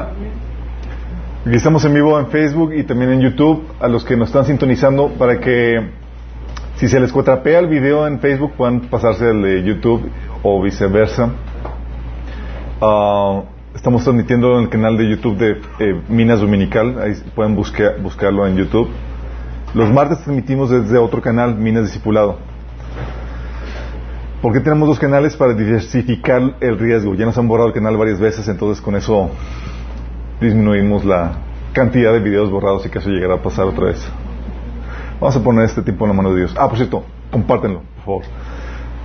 Aquí estamos en vivo en Facebook y también en YouTube. A los que nos están sintonizando, para que si se les cuatrapea el video en Facebook, puedan pasarse al de YouTube o viceversa. Ah, estamos transmitiendo en el canal de YouTube de eh, Minas Dominical. Ahí pueden buscar, buscarlo en YouTube. Los martes transmitimos desde otro canal, Minas Discipulado. ¿Por qué tenemos dos canales? Para diversificar el riesgo. Ya nos han borrado el canal varias veces, entonces con eso disminuimos la cantidad de videos borrados y que eso llegará a pasar otra vez. Vamos a poner este tiempo en la mano de Dios. Ah, por cierto, compártenlo, por favor.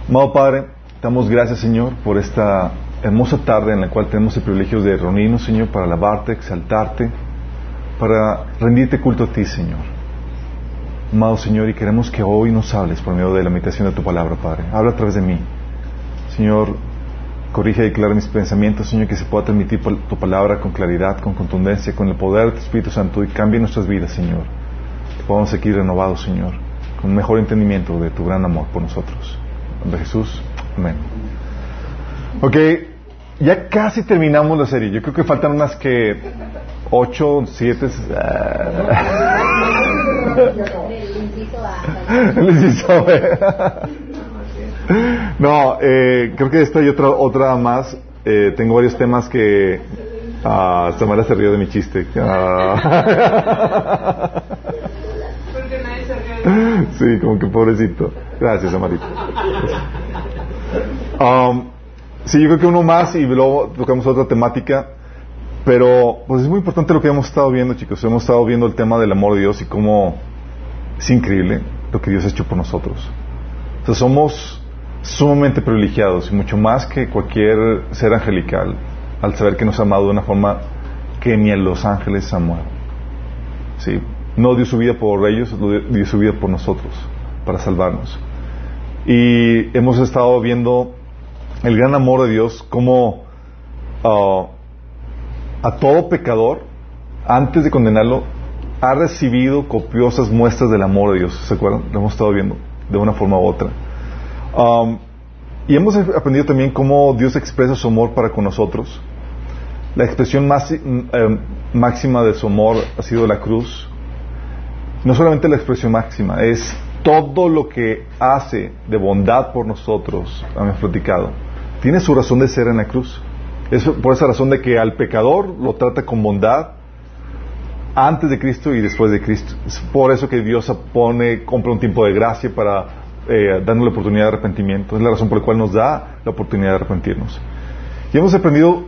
Amado Padre, damos gracias, Señor, por esta hermosa tarde en la cual tenemos el privilegio de reunirnos, Señor, para alabarte, exaltarte, para rendirte culto a ti, Señor. Amado Señor, y queremos que hoy nos hables por medio de la meditación de tu palabra, Padre. Habla a través de mí. Señor, corrige y declara mis pensamientos, Señor, que se pueda transmitir tu palabra con claridad, con contundencia, con el poder de tu Espíritu Santo y cambie nuestras vidas, Señor. Que podamos seguir renovados, Señor, con un mejor entendimiento de tu gran amor por nosotros. De Jesús. Amén. Ok, ya casi terminamos la serie. Yo creo que faltan unas que ocho, siete. El inciso No, eh, creo que esta y otra, otra más. Eh, tengo varios temas que. Ah, Samara se rió de mi chiste. Ah. Sí, como que pobrecito. Gracias, Samarito. Um, sí, yo creo que uno más y luego tocamos otra temática. Pero pues es muy importante lo que hemos estado viendo, chicos. Hemos estado viendo el tema del amor de Dios y cómo es increíble lo que Dios ha hecho por nosotros. O sea, somos sumamente privilegiados y mucho más que cualquier ser angelical al saber que nos ha amado de una forma que ni a los ángeles amado. ¿Sí? No dio su vida por ellos, dio su vida por nosotros, para salvarnos. Y hemos estado viendo el gran amor de Dios como uh, a todo pecador, antes de condenarlo, ha recibido copiosas muestras del amor de Dios. ¿Se acuerdan? Lo hemos estado viendo de una forma u otra. Um, y hemos aprendido también cómo Dios expresa su amor para con nosotros. La expresión más, eh, máxima de su amor ha sido la cruz. No solamente la expresión máxima, es todo lo que hace de bondad por nosotros, hemos platicado. Tiene su razón de ser en la cruz. Es por esa razón de que al pecador lo trata con bondad antes de Cristo y después de Cristo. Es por eso que Dios pone, compra un tiempo de gracia para eh, dando la oportunidad de arrepentimiento. Es la razón por la cual nos da la oportunidad de arrepentirnos. Y hemos aprendido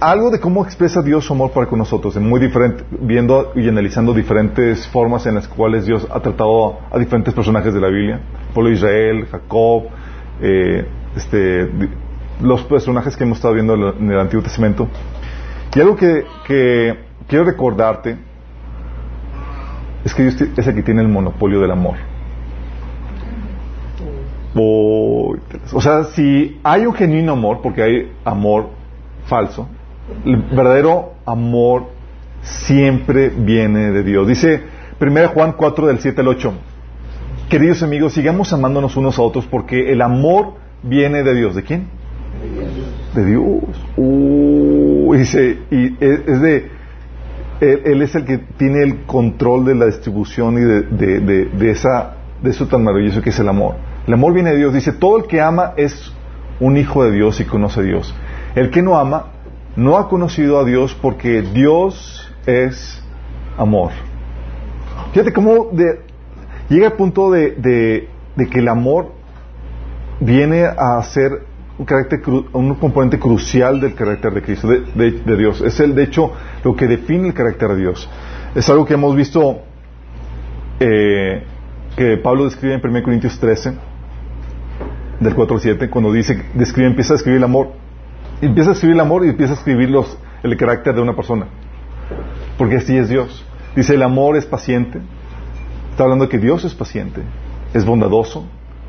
algo de cómo expresa Dios su amor para con nosotros, en muy diferente, viendo y analizando diferentes formas en las cuales Dios ha tratado a diferentes personajes de la Biblia, pueblo Israel, Jacob, eh, este, los personajes que hemos estado viendo en el Antiguo Testamento. Y algo que, que quiero recordarte es que Dios es el que tiene el monopolio del amor. O sea, si hay un genuino amor, porque hay amor falso, el verdadero amor siempre viene de Dios. Dice 1 Juan 4 del 7 al 8. Queridos amigos, sigamos amándonos unos a otros porque el amor viene de Dios. ¿De quién? De Dios. Uh, y es de, él, es el que tiene el control de la distribución y de, de, de, esa, de eso tan maravilloso que es el amor. El amor viene de Dios. Dice, todo el que ama es un hijo de Dios y conoce a Dios. El que no ama no ha conocido a Dios porque Dios es amor. Fíjate cómo llega el punto de, que el amor viene a ser un, carácter, un componente crucial del carácter de Cristo, de, Dios. Es el, de hecho, lo que define el carácter de Dios. Es algo que hemos visto eh, que Pablo describe en 1 Corintios 13 del 4 al 7, cuando dice, describe, empieza a escribir el amor. Empieza a escribir el amor y empieza a escribir los, el carácter de una persona. Porque así es Dios. Dice, el amor es paciente. Está hablando que Dios es paciente. Es bondadoso.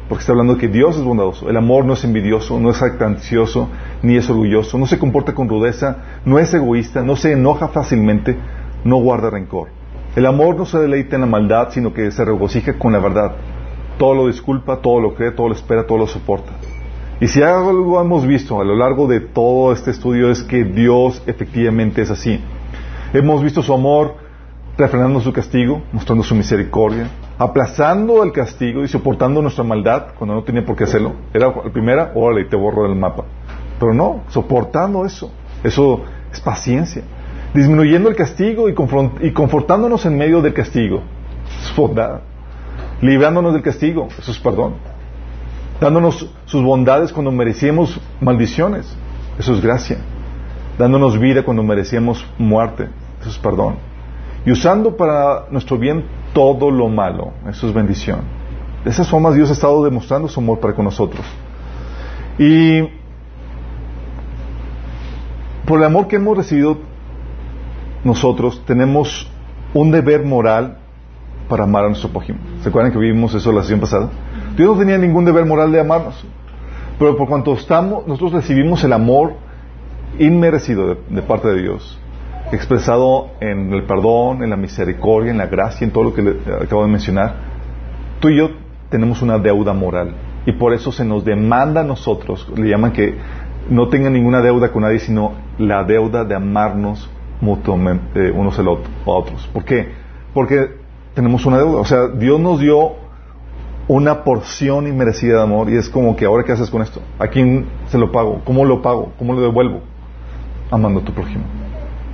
Porque está hablando que Dios es bondadoso. El amor no es envidioso, no es actancioso, ni es orgulloso. No se comporta con rudeza, no es egoísta, no se enoja fácilmente, no guarda rencor. El amor no se deleita en la maldad, sino que se regocija con la verdad todo lo disculpa, todo lo cree, todo lo espera, todo lo soporta. Y si algo hemos visto a lo largo de todo este estudio es que Dios efectivamente es así. Hemos visto su amor refrenando su castigo, mostrando su misericordia, aplazando el castigo y soportando nuestra maldad cuando no tenía por qué hacerlo. Era la primera, órale, te borro del mapa. Pero no, soportando eso. Eso es paciencia. Disminuyendo el castigo y, confortándonos en medio del castigo. Es bondad. Librándonos del castigo. Eso es perdón dándonos sus bondades cuando merecíamos maldiciones. Eso es gracia. Dándonos vida cuando merecíamos muerte. Eso es perdón. Y usando para nuestro bien todo lo malo. Eso es bendición. De esas formas Dios ha estado demostrando su amor para con nosotros. Y por el amor que hemos recibido nosotros, tenemos un deber moral para amar a nuestro prójimo. ¿Se acuerdan que vimos eso la sesión pasada? Dios no tenía ningún deber moral de amarnos. Pero por cuanto estamos, nosotros recibimos el amor inmerecido de, parte de Dios, expresado en el perdón, en la misericordia, en la gracia, en todo lo que le, acabo de mencionar, tú y yo tenemos una deuda moral. Y por eso se nos demanda a nosotros, le llaman que no tengan ninguna deuda con nadie, sino la deuda de amarnos mutuamente eh, unos a otros. ¿Por qué? Porque tenemos una deuda. O sea, Dios nos dio una porción inmerecida de amor y es como que ahora qué haces con esto? ¿A quién se lo pago? ¿Cómo lo pago? ¿Cómo lo devuelvo? Amando a tu prójimo.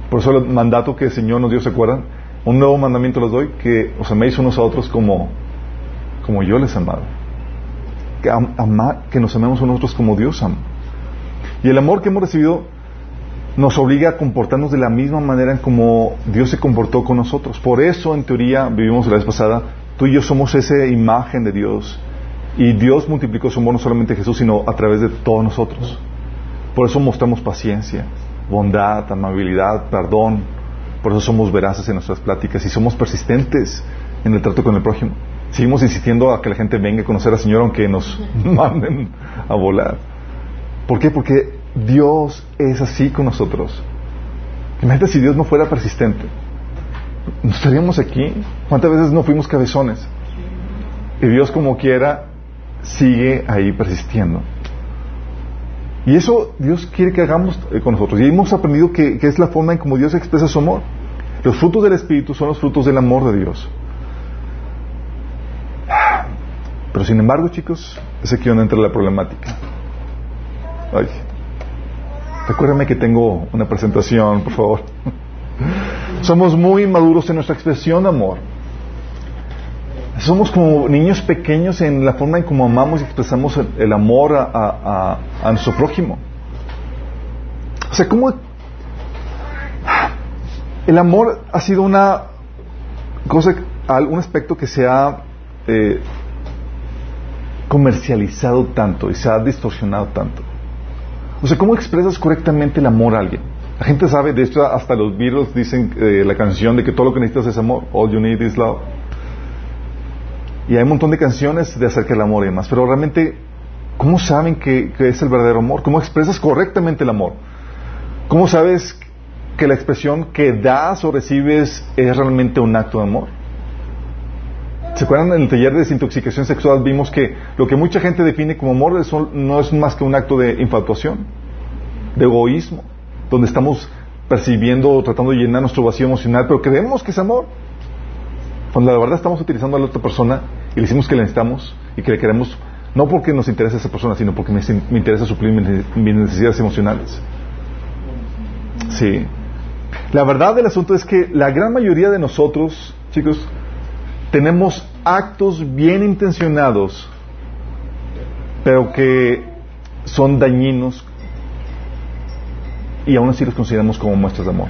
Por eso el mandato que el Señor nos dio, ¿se acuerdan? Un nuevo mandamiento les doy, que os améis unos a otros como, como yo les he amado. Que, que nos amemos unos a otros como Dios ama. Y el amor que hemos recibido nos obliga a comportarnos de la misma manera en como Dios se comportó con nosotros. Por eso, en teoría, vivimos la vez pasada, Tú y yo somos esa imagen de Dios. Y Dios multiplicó su amor no solamente en Jesús, sino a través de todos nosotros. Por eso mostramos paciencia, bondad, amabilidad, perdón. Por eso somos veraces en nuestras pláticas y somos persistentes en el trato con el prójimo. Seguimos insistiendo a que la gente venga a conocer al Señor aunque nos manden a volar. ¿Por qué? Porque Dios es así con nosotros. Imagínate si Dios no fuera persistente. ¿No estaríamos aquí? ¿Cuántas veces no fuimos cabezones? Y Dios como quiera sigue ahí persistiendo. Y eso Dios quiere que hagamos eh, con nosotros. Y hemos aprendido que, es la forma en como Dios expresa su amor. Los frutos del Espíritu son los frutos del amor de Dios. Pero sin embargo, chicos, es aquí donde entra la problemática. Ay, recuérdame que tengo una presentación, por favor. Somos muy maduros en nuestra expresión de amor. Somos como niños pequeños en la forma en cómo amamos y expresamos el, amor a, nuestro prójimo. O sea, ¿cómo el amor ha sido una cosa, un aspecto que se ha eh, comercializado tanto y se ha distorsionado tanto? O sea, ¿cómo expresas correctamente el amor a alguien? La gente sabe, de hecho, hasta los Beatles dicen eh, la canción de que todo lo que necesitas es amor. All you need is love. Y hay un montón de canciones de acerca del amor y demás. Pero realmente, ¿cómo saben que, es el verdadero amor? ¿Cómo expresas correctamente el amor? ¿Cómo sabes que la expresión que das o recibes es realmente un acto de amor? ¿Se acuerdan en el taller de desintoxicación sexual? Vimos que lo que mucha gente define como amor no es más que un acto de infatuación, de egoísmo donde estamos percibiendo o tratando de llenar nuestro vacío emocional, pero creemos que es amor. Cuando la verdad estamos utilizando a la otra persona y le decimos que le necesitamos y que le queremos, no porque nos interesa esa persona, sino porque me, interesa suplir mis necesidades emocionales. Sí. La verdad del asunto es que la gran mayoría de nosotros, chicos, tenemos actos bien intencionados, pero que son dañinos y aún así los consideramos como muestras de amor.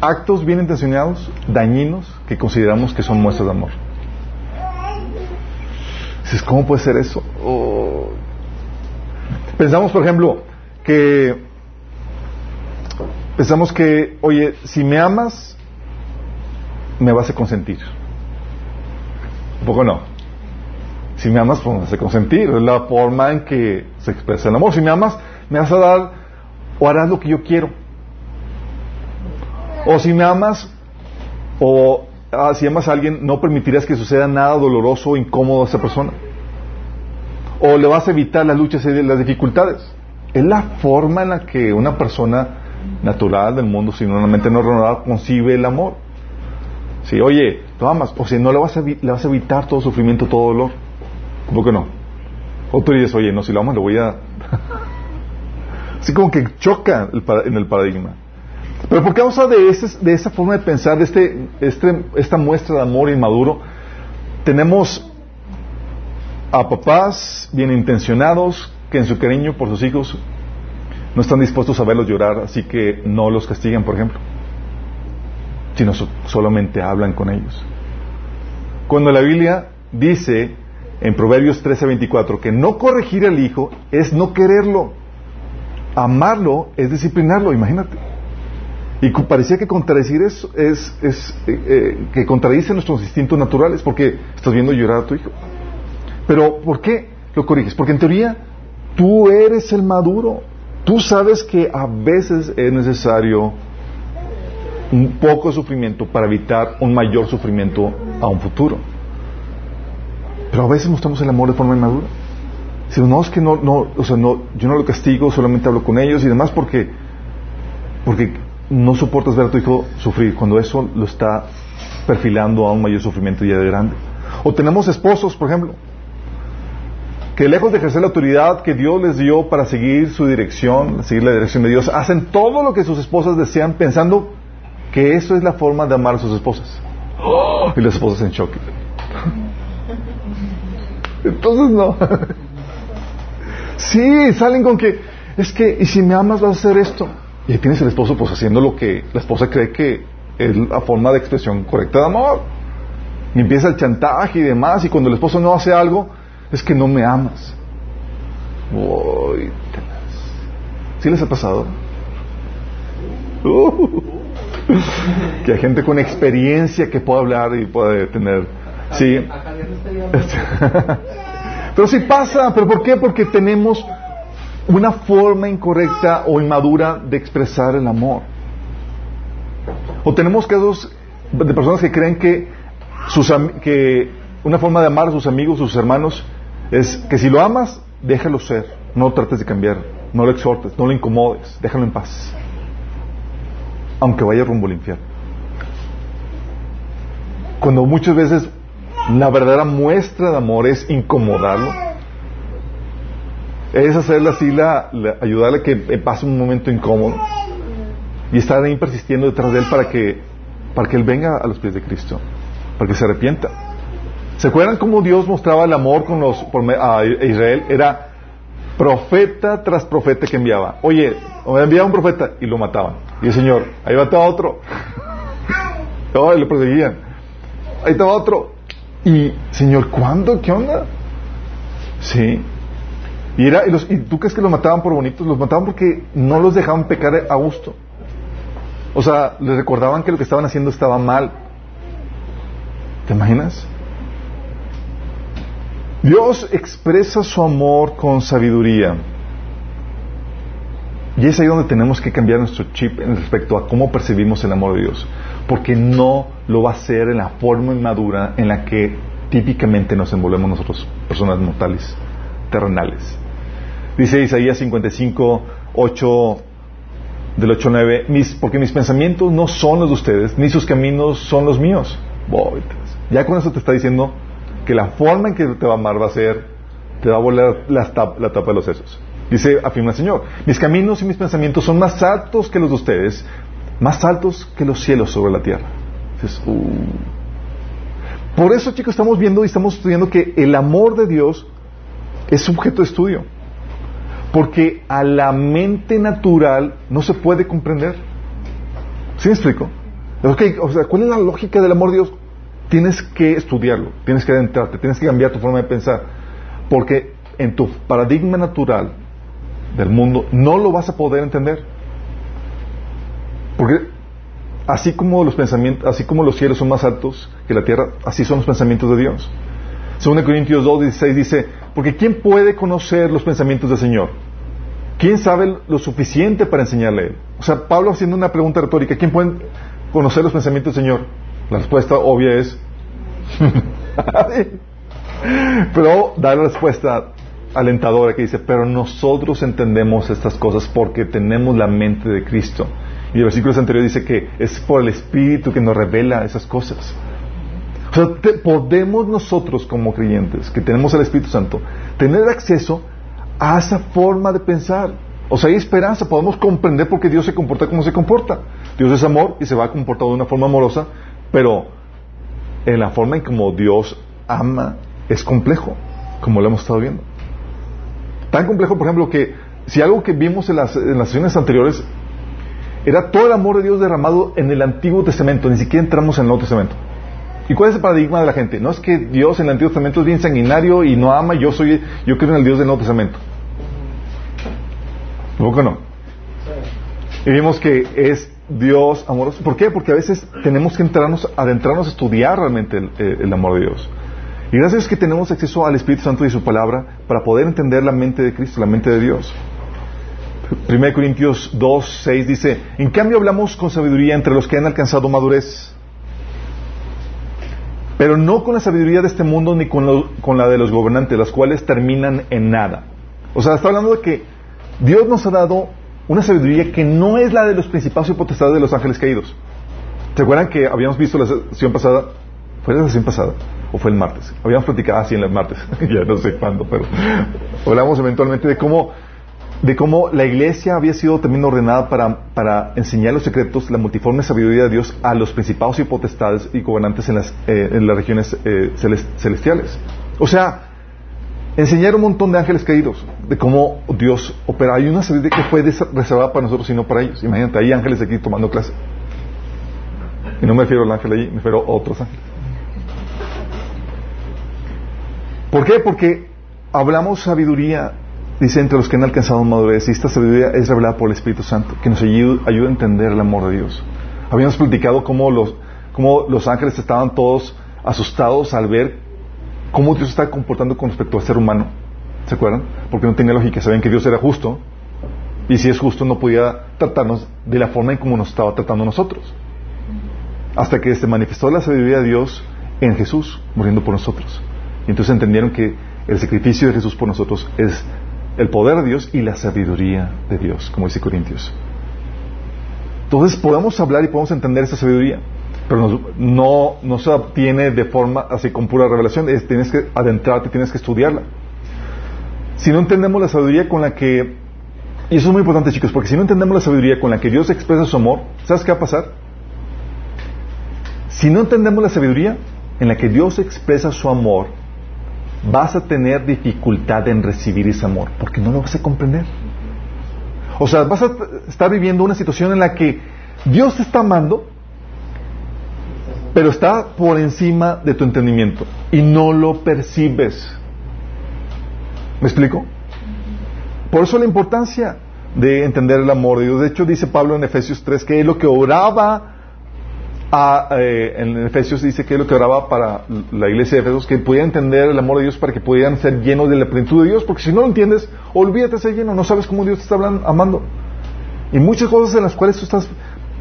Actos bien intencionados, dañinos, que consideramos que son muestras de amor. Dices, ¿cómo puede ser eso? Pensamos, por ejemplo, que pensamos que, oye, si me amas, me vas a consentir. Un poco no. Si me amas, pues me a consentir. Es la forma en que se expresa el amor. Si me amas, me vas a dar o harás lo que yo quiero. O si me amas, o ah, si amas a alguien, no permitirás que suceda nada doloroso o incómodo a esa persona. o le vas a evitar las luchas y las dificultades. Es la forma en la que una persona natural del mundo, si no renovada, concibe el amor. Si, oye, tú amas, o si no le vas, a, le vas a evitar todo sufrimiento, todo dolor. ¿Cómo que no? O tú dices, oye, no, si lo amas, lo voy a. Así como que choca en el paradigma. Pero por causa de, de esa forma de pensar, de este, este, esta muestra de amor inmaduro, tenemos a papás bien intencionados que en su cariño por sus hijos no están dispuestos a verlos llorar, así que no los castigan, por ejemplo, sino solamente hablan con ellos. Cuando la Biblia dice en Proverbios 13:24 que no corregir al hijo es no quererlo, amarlo es disciplinarlo, imagínate. Y parecía que contradecir eso es, es eh, eh, que contradice nuestros instintos naturales porque estás viendo llorar a tu hijo. Pero ¿por qué lo corriges? Porque en teoría tú eres el maduro. Tú sabes que a veces es necesario un poco de sufrimiento para evitar un mayor sufrimiento a un futuro. Pero a veces mostramos el amor de forma inmadura. Si no, es que no, no, o sea, no, yo no lo castigo, solamente hablo con ellos y demás porque, porque no soportas ver a tu hijo sufrir cuando eso lo está perfilando a un mayor sufrimiento ya de grande. O tenemos esposos, por ejemplo, que lejos de ejercer la autoridad que Dios les dio para seguir su dirección, seguir la dirección de Dios, hacen todo lo que sus esposas desean pensando que eso es la forma de amar a sus esposas. Y las esposas en shock. Entonces no. Sí, salen con que, es que, y si me amas vas a hacer esto. Y ahí tienes el esposo pues haciendo lo que la esposa cree que es la forma de expresión correcta de amor. Y empieza el chantaje y demás, y cuando el esposo no hace algo, es que no me amas. Uy, ¿Sí les ha pasado? Uh. que hay gente con experiencia que puede hablar y puede tener. Sí. pero sí pasa, ¿pero por qué? Porque tenemos una forma incorrecta o inmadura de expresar el amor. O tenemos casos de personas que creen que, sus, que una forma de amar a sus amigos, sus hermanos, es que si lo amas, déjalo ser, no trates de cambiar, no lo exhortes, no lo incomodes, déjalo en paz, aunque vaya rumbo al infierno. Cuando muchas veces la verdadera muestra de amor es incomodarlo, es hacerle así, la, ayudarle a que pase un momento incómodo y estar ahí persistiendo detrás de él para que, para que él venga a los pies de Cristo, para que se arrepienta. ¿Se acuerdan cómo Dios mostraba el amor con los, a Israel? Era profeta tras profeta que enviaba. Oye, enviaba un profeta y lo mataban. Y el Señor, ahí va otro. oh, y lo perseguían. Ahí estaba otro. Y, Señor, ¿cuándo? ¿Qué onda? Sí. Y, era, y, los, ¿Y tú crees que los mataban por bonitos? Los mataban porque no los dejaban pecar a gusto. O sea, les recordaban que lo que estaban haciendo estaba mal. ¿Te imaginas? Dios expresa su amor con sabiduría. Y es ahí donde tenemos que cambiar nuestro chip respecto a cómo percibimos el amor de Dios. Porque no lo va a hacer en la forma inmadura en la que típicamente nos envolvemos nosotros, personas mortales, terrenales. Dice Isaías 55, 8, del 8 9, mis, porque mis pensamientos no son los de ustedes, ni sus caminos son los míos. Ya con eso te está diciendo que la forma en que te va a amar va a ser, te va a volar la, la tapa de los sesos. Dice, afirma el Señor, mis caminos y mis pensamientos son más altos que los de ustedes, más altos que los cielos sobre la tierra. Uh". Por eso, chicos, estamos viendo y estamos estudiando que el amor de Dios es objeto de estudio. Porque a la mente natural no se puede comprender. ¿Sí me explico? o sea, ¿cuál es la lógica del amor de Dios? tienes que estudiarlo, tienes que adentrarte, tienes que cambiar tu forma de pensar, porque en tu paradigma natural del mundo no lo vas a poder entender. Porque así como los pensamientos, así como los cielos son más altos que la tierra, así son los pensamientos de Dios. Según Corintios 2, 16 dice, porque ¿quién puede conocer los pensamientos del Señor? ¿Quién sabe lo suficiente para enseñarle a Él? O sea, Pablo haciendo una pregunta retórica, ¿quién puede conocer los pensamientos del Señor? La respuesta obvia es... Pero da la respuesta, alentadora que dice, pero nosotros entendemos estas cosas porque tenemos la mente de Cristo. Y el versículo anterior dice que es por el Espíritu que nos revela esas cosas. O sea, podemos nosotros como creyentes, que tenemos el Espíritu Santo, tener acceso a esa forma de pensar. O sea, hay esperanza, podemos comprender por qué Dios se comporta como se comporta. Dios es amor y se va a comportar de una forma amorosa, pero en la forma en como Dios ama es complejo, como lo hemos estado viendo. Tan complejo, por ejemplo, que si algo que vimos en las, en las sesiones anteriores era todo el amor de Dios derramado en el Antiguo Testamento, ni siquiera entramos en el Nuevo Testamento. ¿Y cuál es el paradigma de la gente? No es que Dios en el Antiguo Testamento es bien sanguinario y no ama, yo soy, yo creo en el Dios del Nuevo Testamento. ¿Poco no? Y vimos que es Dios amoroso. ¿Por qué? Porque a veces tenemos que entrarnos, adentrarnos a estudiar realmente el, eh, el amor de Dios. Y gracias Dios que tenemos acceso al Espíritu Santo y su palabra para poder entender la mente de Cristo, la mente de Dios. 1 Corintios 2, 6 dice, en cambio hablamos con sabiduría entre los que han alcanzado madurez, pero no con la sabiduría de este mundo ni con, con la de los gobernantes, las cuales terminan en nada. O sea, está hablando de que Dios nos ha dado una sabiduría que no es la de los principados y potestades de los ángeles caídos. ¿Se acuerdan que habíamos visto la sesión pasada? ¿Fue la sesión pasada? ¿O fue el martes? Habíamos platicado así en el martes, ya no sé cuándo, pero hablamos eventualmente de cómo, de cómo la iglesia había sido también ordenada para, para enseñar los secretos, la multiforme sabiduría de Dios a los principados y potestades y gobernantes en las, eh, en las regiones eh, celestiales. O sea, enseñar un montón de ángeles caídos, de cómo Dios opera. Hay una sabiduría que fue reservada para nosotros y no para ellos. Imagínate, hay ángeles aquí tomando clase. Y no me refiero al ángel allí, me refiero a otros ángeles. ¿Por qué? Porque hablamos sabiduría, dice, entre los que han alcanzado madurez, y esta sabiduría es revelada por el Espíritu Santo, que nos ayuda, a entender el amor de Dios. Habíamos platicado cómo los, los ángeles estaban todos asustados al ver cómo Dios está comportando con respecto al ser humano. ¿Se acuerdan? Porque no tenía lógica. Sabían que Dios era justo. Y si es justo, no podía tratarnos de la forma en como nos estaba tratando nosotros. Hasta que se manifestó la sabiduría de Dios en Jesús, muriendo por nosotros. Y entonces entendieron que el sacrificio de Jesús por nosotros es el poder de Dios y la sabiduría de Dios, como dice Corintios. Entonces podemos hablar y podemos entender esa sabiduría, pero no, no se obtiene de forma así con pura revelación, tienes que adentrarte, tienes que estudiarla. Si no entendemos la sabiduría con la que, y eso es muy importante chicos, porque si no entendemos la sabiduría con la que Dios expresa su amor, ¿sabes qué va a pasar? Si no entendemos la sabiduría en la que Dios expresa su amor, vas a tener dificultad en recibir ese amor, porque no lo vas a comprender. O sea, vas a estar viviendo una situación en la que Dios te está amando, pero está por encima de tu entendimiento y no lo percibes. ¿Me explico? Por eso la importancia de entender el amor de Dios. De hecho, dice Pablo en Efesios 3 que es lo que oraba eh, en Efesios dice que lo que oraba para la iglesia de Efesios, que pudiera entender el amor de Dios para que pudieran ser llenos de la plenitud de Dios, porque si no lo entiendes, olvídate de ser lleno, no sabes cómo Dios te está hablando, amando. Y muchas cosas en las cuales tú estás,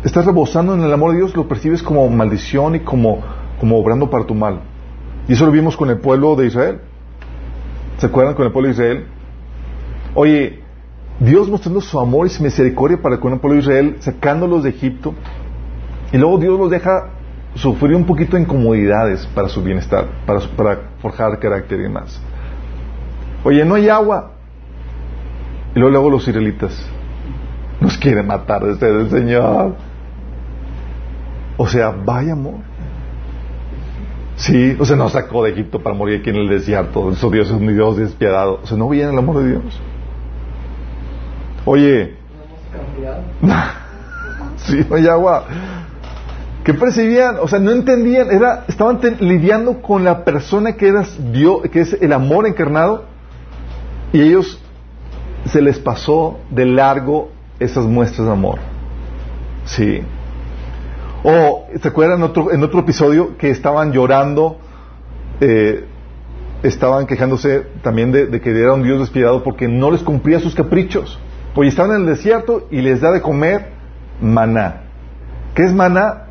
estás rebosando en el amor de Dios lo percibes como maldición y como, como obrando para tu mal. Y eso lo vimos con el pueblo de Israel. ¿Se acuerdan con el pueblo de Israel? Oye, Dios mostrando su amor y su misericordia para con el pueblo de Israel, sacándolos de Egipto, y luego Dios los deja sufrir un poquito de incomodidades para su bienestar, para, para forjar carácter y demás. Oye, no hay agua. Y luego, luego los israelitas nos quieren matar desde el Señor. O sea, vaya amor. Sí, o sea, nos sacó de Egipto para morir aquí en el desierto. Su Dios es un Dios despiadado. O sea, no viene el amor de Dios. Oye. sí, no hay agua que percibían, o sea, no entendían, era, estaban lidiando con la persona que era Dios, que es el amor encarnado, y ellos se les pasó de largo esas muestras de amor. Sí. O, ¿se acuerdan en otro, episodio que estaban llorando, eh, estaban quejándose también de, de, que era un Dios despiadado porque no les cumplía sus caprichos? Pues estaban en el desierto y les da de comer maná. ¿Qué es maná?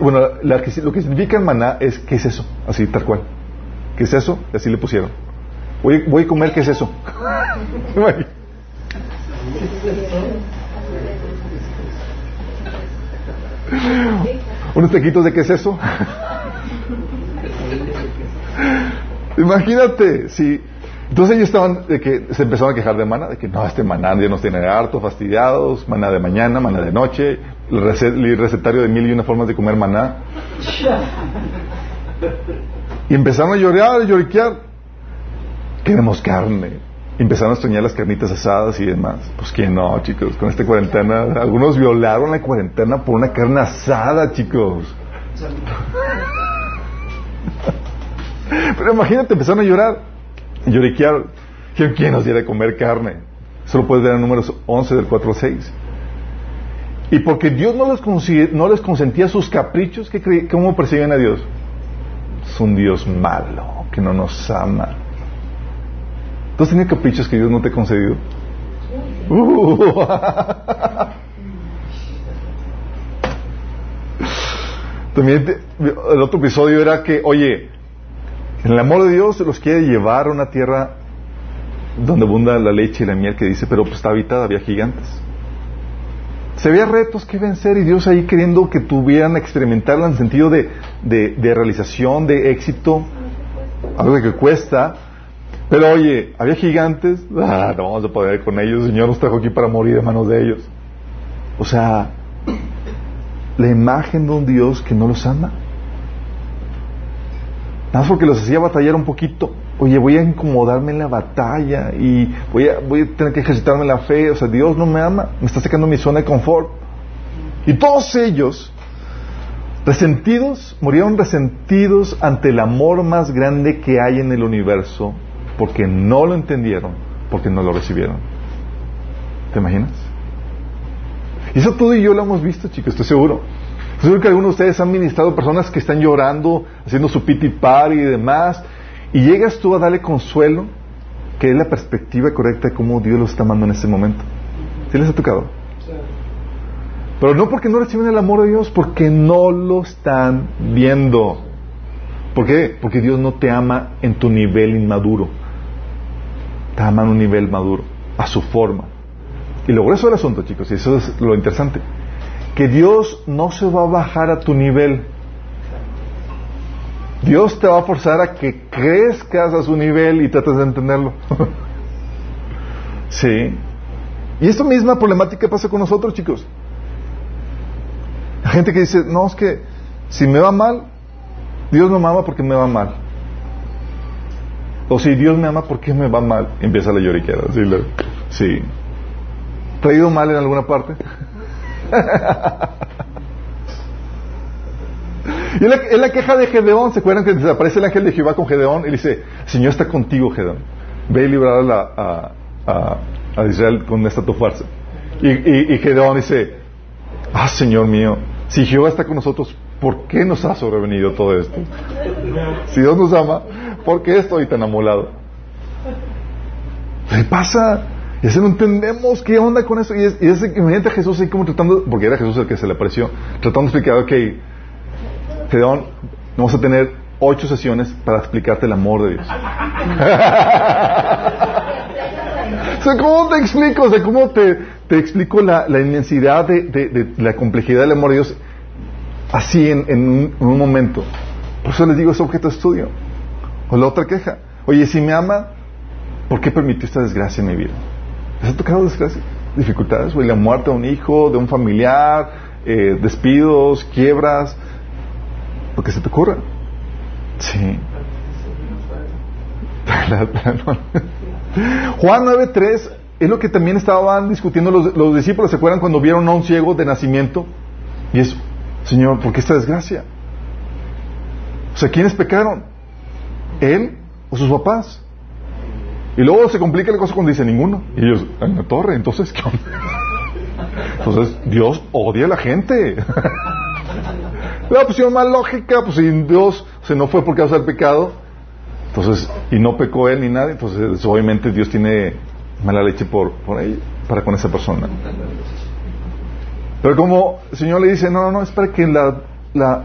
Bueno, lo que significa maná es, ¿qué es eso? Así, tal cual. ¿Qué es eso? Y así le pusieron. Voy, voy a comer, ¿qué es eso? ¿Unos taquitos de qué es eso? Imagínate, si. Entonces ellos estaban, de que se empezaron a quejar de maná, de que no, este maná ya nos tiene harto, fastidiados, maná de mañana, maná de noche, el, recetario de mil y una formas de comer maná. Y empezaron a llorar, a lloriquear. Queremos carne. Empezaron a extrañar las carnitas asadas y demás. Pues quién no, chicos, con esta cuarentena. Algunos violaron la cuarentena por una carne asada, chicos. Pero imagínate, empezaron a llorar, lloriquear. ¿Quién nos diera comer carne? Solo puedes ver en números 11 del 4 al 6. Y porque Dios no les, no les consentía sus caprichos, ¿qué ¿cómo persiguen a Dios? Es un Dios malo, que no nos ama. ¿Tú has tenido caprichos que Dios no te ha concedido? Uh. También el otro episodio era que, oye, el amor de Dios los quiere llevar a una tierra donde abunda la leche y la miel que dice, pero pues está habitada, había gigantes. Se había retos que vencer y Dios ahí queriendo que tuvieran experimentarla en sentido de, de, realización, de éxito, algo que cuesta. Pero oye, había gigantes, ah, no vamos a poder con ellos, el Señor nos trajo aquí para morir en manos de ellos. O sea, la imagen de un Dios que no los ama. Nada más porque los hacía batallar un poquito. Oye, voy a incomodarme en la batalla y voy a, voy a tener que ejercitarme la fe. O sea, Dios no me ama, me está sacando mi zona de confort. Y todos ellos, resentidos, murieron resentidos ante el amor más grande que hay en el universo, porque no lo entendieron, porque no lo recibieron. ¿Te imaginas? Y eso todo y yo lo hemos visto, chicos, estoy seguro. Seguro que algunos de ustedes han ministrado personas que están llorando, haciendo su piti y demás, y llegas tú a darle consuelo, que es la perspectiva correcta de cómo Dios los está amando en ese momento. ¿Sí les ha tocado? Pero no porque no reciben el amor de Dios, porque no lo están viendo. ¿Por qué? Porque Dios no te ama en tu nivel inmaduro. Te ama en un nivel maduro, a su forma. Y lo grueso del asunto, chicos, y eso es lo interesante que Dios no se va a bajar a tu nivel. Dios te va a forzar a que crezcas a su nivel y trates de entenderlo. sí. Y esta misma problemática pasa con nosotros, chicos. La gente que dice, no, es que si me va mal, Dios no me ama porque me va mal. O si Dios me ama, ¿por qué me va mal? Empieza la lloriquera. Sí. sí. ¿Te ha ido mal en alguna parte? y es la, queja de Gedeón, ¿se acuerdan que desaparece el ángel de Jehová con Gedeón? Y dice, Señor está contigo, Gedeón. Ve y librar a, a, Israel con esta tu fuerza. Y, y, Gedeón dice, ah, Señor mío, si Jehová está con nosotros, ¿por qué nos ha sobrevenido todo esto? Si Dios nos ama, ¿por qué estoy tan amolado? ¿Qué pasa? Y así no entendemos qué onda con eso. Y es, y es imagínate a Jesús ahí como tratando, porque era Jesús el que se le apareció, tratando de explicar, ok, Gedeón, vamos a tener ocho sesiones para explicarte el amor de Dios. o sea, ¿cómo te explico? O sea, ¿cómo te, te explico la, la inmensidad de, de, la complejidad del amor de Dios así en, en, un, en, un, momento? Por eso les digo, es objeto de estudio. O la otra queja. Oye, si me ama, ¿por qué permitió esta desgracia en mi vida? ¿Les ha tocado desgracias? Dificultades, o la muerte de un hijo, de un familiar, eh, despidos, quiebras, lo que se te ocurra. Sí. Juan 9.3 es lo que también estaban discutiendo los, los, discípulos. ¿Se acuerdan cuando vieron a un ciego de nacimiento? Y es, Señor, ¿por qué esta desgracia? O sea, ¿quiénes pecaron? ¿Él o sus papás? Y luego se complica la cosa cuando dice ninguno. Y ellos, en la torre, entonces, ¿qué Entonces, Dios odia a la gente. la opción más lógica, pues si Dios se no fue por causa del pecado, entonces, y no pecó él ni nadie, entonces obviamente Dios tiene mala leche por, por para con esa persona. Pero como el Señor le dice, no, no, no, es para que la, la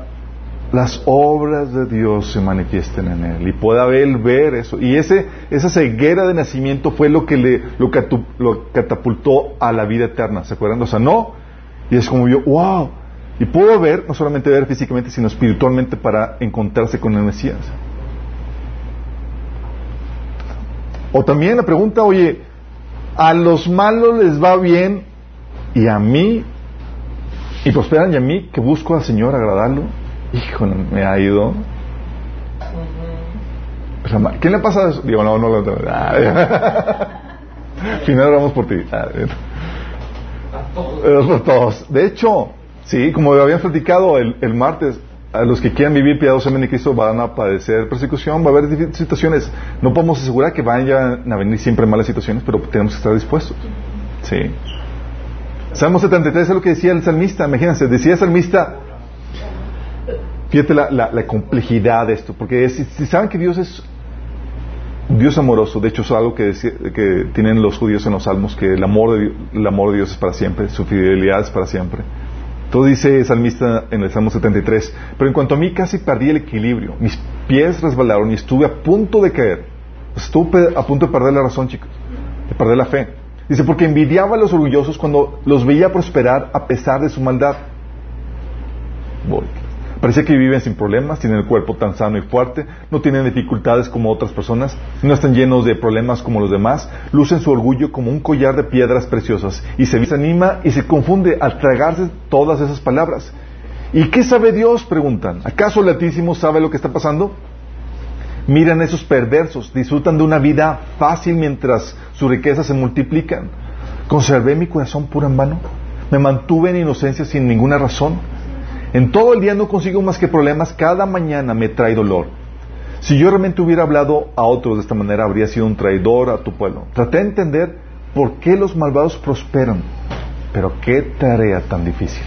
las obras de Dios se manifiesten en él y pueda él ver eso. Y ese, esa ceguera de nacimiento fue lo que le lo, catapultó a la vida eterna, ¿se acuerdan? O sea, no, y es como yo, wow, y pudo ver, no solamente ver físicamente, sino espiritualmente para encontrarse con el Mesías. O también la pregunta, oye, a los malos les va bien y a mí, y prosperan y a mí que busco al Señor agradarlo. Híjole, me ha ido. ¿Quién le pasa eso? Digo, no, no lo Final vamos por ti. Ah, por todos. De hecho, sí, como habían platicado el, el martes, a los que quieran vivir piadosamente en Cristo van a padecer persecución, va a haber situaciones. No podemos asegurar que vayan a venir siempre malas situaciones, pero tenemos que estar dispuestos. Sí. Salmo 73 es lo que decía el salmista. Imagínense, decía el salmista, Fíjate la, complejidad de esto, porque si, saben que Dios es Dios amoroso, de hecho es algo que, que tienen los judíos en los salmos, que el amor, de, el amor de Dios es para siempre, su fidelidad es para siempre. Todo dice el salmista en el Salmo 73, pero en cuanto a mí casi perdí el equilibrio, mis pies resbalaron y estuve a punto de caer. Estuve a punto de perder la razón, chicos, de perder la fe. Dice, porque envidiaba a los orgullosos cuando los veía prosperar a pesar de su maldad. Voy. Parece que viven sin problemas, tienen el cuerpo tan sano y fuerte, no tienen dificultades como otras personas, no están llenos de problemas como los demás, lucen su orgullo como un collar de piedras preciosas y se desanima y se confunde al tragarse todas esas palabras. ¿Y qué sabe Dios? preguntan. ¿Acaso el Altísimo sabe lo que está pasando? Miran esos perversos, disfrutan de una vida fácil mientras sus riquezas se multiplican. ¿Conservé mi corazón puro en vano? ¿Me mantuve en inocencia sin ninguna razón? En todo el día no consigo más que problemas, cada mañana me trae dolor. Si yo realmente hubiera hablado a otros de esta manera, habría sido un traidor a tu pueblo. Traté de entender por qué los malvados prosperan, pero qué tarea tan difícil.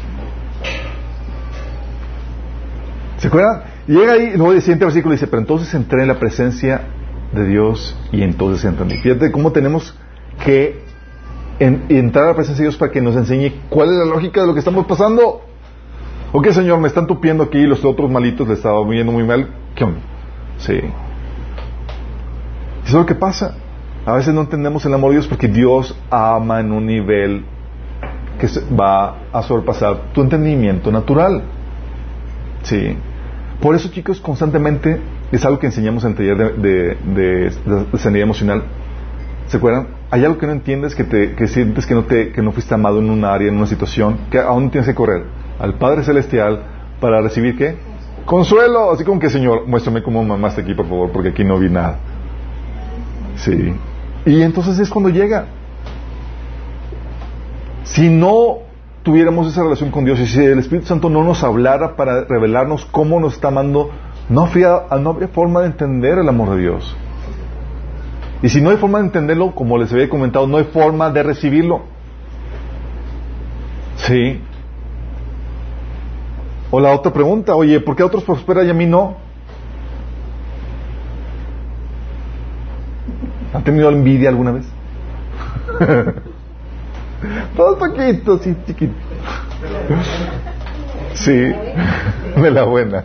¿Se acuerdan? Llega ahí, luego el siguiente versículo dice, pero entonces entré en la presencia de Dios y entonces entendí. Fíjate cómo tenemos que entrar a la presencia de Dios para que nos enseñe cuál es la lógica de lo que estamos pasando. Ok, Señor, me están tupiendo aquí y los otros malitos le estaban viendo muy mal. ¿Qué onda? Sí. ¿Y es lo que pasa? A veces no entendemos el amor de Dios porque Dios ama en un nivel que va a sorpasar tu entendimiento natural. Sí. Por eso, chicos, constantemente es algo que enseñamos en el taller de, sanidad emocional. ¿Se acuerdan? Hay algo que no entiendes, que, te, sientes que no, te, que no fuiste amado en un área, en una situación, que aún tienes que correr al Padre Celestial para recibir qué? Consuelo. Así como que, Señor, muéstrame cómo mamaste aquí, por favor, porque aquí no vi nada. Sí. Y entonces es cuando llega. Si no tuviéramos esa relación con Dios y si el Espíritu Santo no nos hablara para revelarnos cómo nos está amando, no habría, no habría forma de entender el amor de Dios. Y si no hay forma de entenderlo, como les había comentado, no hay forma de recibirlo. Sí. O la otra pregunta, oye, ¿por qué a otros prosperan y a mí no? ¿Han tenido envidia alguna vez? Todos poquito, sí, chiquito. Sí, de la buena.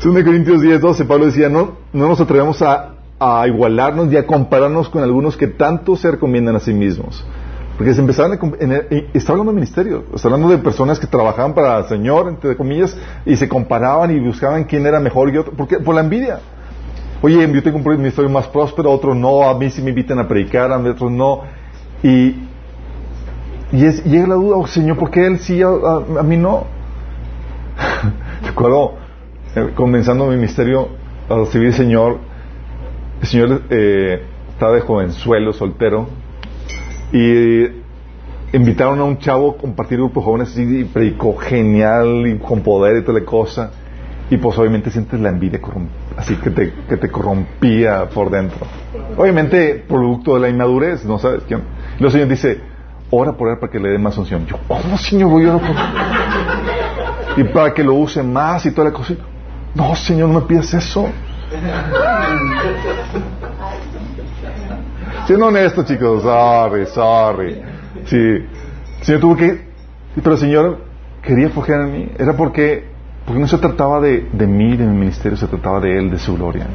Según Corintios 10, 12, Pablo decía, no, no nos atrevemos a, a igualarnos y a compararnos con algunos que tanto se recomiendan a sí mismos. Porque se empezaron a... En está hablando de ministerio, está hablando de personas que trabajaban para el Señor, entre comillas, y se comparaban y buscaban quién era mejor y otro, porque, por la envidia. Oye, yo tengo un ministerio más próspero, otro no, a mí sí me invitan a predicar, a otros no. Y, es, llega la duda, oh, Señor, ¿por qué él sí, a, a, mí no? Recuerdo, eh, comenzando mi ministerio, a recibir el Señor, el Señor eh, estaba de jovenzuelo, soltero, y invitaron a un chavo a compartir grupo jóvenes y predicó genial y con poder y toda la cosa. Y pues obviamente sientes la envidia así que te, que te corrompía por dentro. Obviamente producto de la inmadurez, no sabes quién. Y el Señor dice, ora por él para que le dé más unción. Yo, ¿cómo Señor voy a orar Y para que lo use más y toda la cosa. No, Señor, no me pidas eso. Siendo honesto, chicos, sorry, sorry. Sí. El Señor tuvo que. Pero el Señor quería forjar en mí? Era porque, porque no se trataba de, de mí, de mi ministerio, se trataba de Él, de su gloria.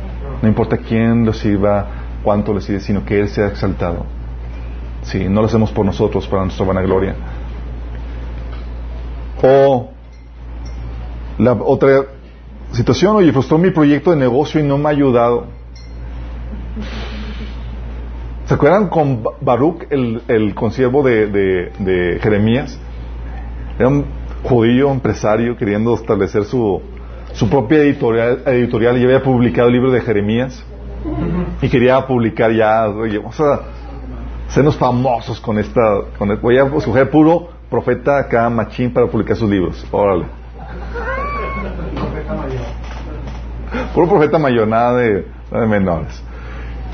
No importa quién lo sirva, cuánto lo sirve, sino que Él sea exaltado. Sí, no lo hacemos por nosotros, para nuestra vanagloria. O la otra situación, oye, frustró mi proyecto de negocio y no me ha ayudado. ¿Se acuerdan con Baruch, el, el consiervo de, de, Jeremías? Era un judío empresario queriendo establecer su, su propia editorial, editorial y había publicado el libro de Jeremías y quería publicar ya, vamos a sernos famosos con esta, con voy a escoger puro profeta acá machín para publicar sus libros. Órale. Puro profeta mayor, nada de menores.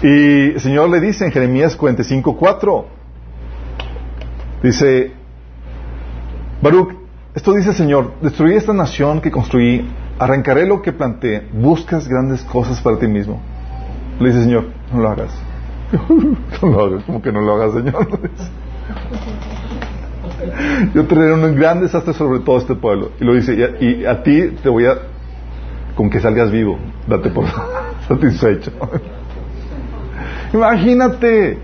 Y el Señor le dice en Jeremías 45.4, dice, Baruch, esto dice el Señor, destruí esta nación que construí, arrancaré lo que planté, buscas grandes cosas para ti mismo. Le dice el Señor, no lo hagas. no lo hagas, como que no lo hagas, Señor. Yo traeré un gran desastre sobre todo este pueblo. Y lo dice, y a, ti te voy a, con que salgas vivo, date por satisfecho. Imagínate,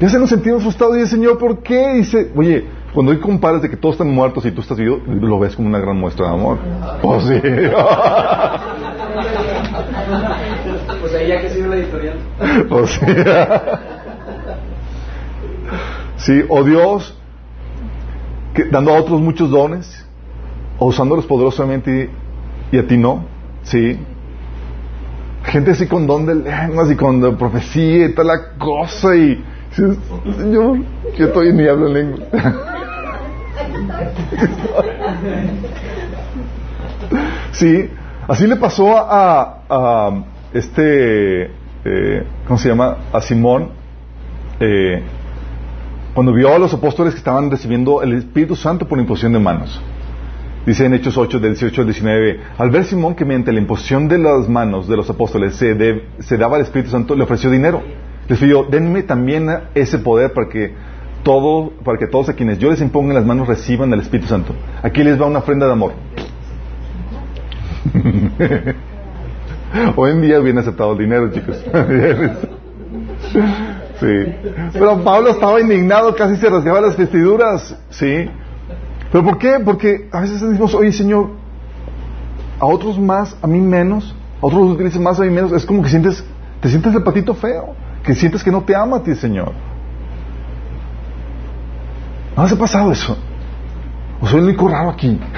ya se nos sentimos frustrados y el Señor, ¿por qué? Dice, oye, cuando hay compares de que todos están muertos y tú estás vivo, lo ves como una gran muestra de amor. Oh, sí. pues ahí ya que sigue la editorial. Oh, sí. sí, o Dios dando a otros muchos dones, o usándolos poderosamente y, a ti no, ¿sí? Gente así con don de lenguas y con profecía y toda la cosa y Señor, yo estoy ni hablo lengua. sí, así le pasó a, a este, eh, ¿cómo se llama? A Simón. Eh, cuando vio a los apóstoles que estaban recibiendo el Espíritu Santo por imposición de manos. Dice en Hechos 8, del 18 al 19, al ver Simón que mediante la imposición de las manos de los apóstoles se, se daba el Espíritu Santo, le ofreció dinero. Les pidió, denme también ese poder para que, todo, para que todos a quienes yo les imponga las manos reciban el Espíritu Santo. Aquí les va una ofrenda de amor. Hoy en día es bien aceptado el dinero, chicos. Sí. Pero Pablo estaba indignado, casi se rasgaba las vestiduras. Sí. ¿Pero por qué? Porque a veces decimos, oye Señor, a otros más, a mí menos, a otros utilizan más, a mí menos. Es como que sientes, te sientes el patito feo, que sientes que no te ama a ti, Señor. ¿No ha pasado eso? ¿O soy el único raro aquí?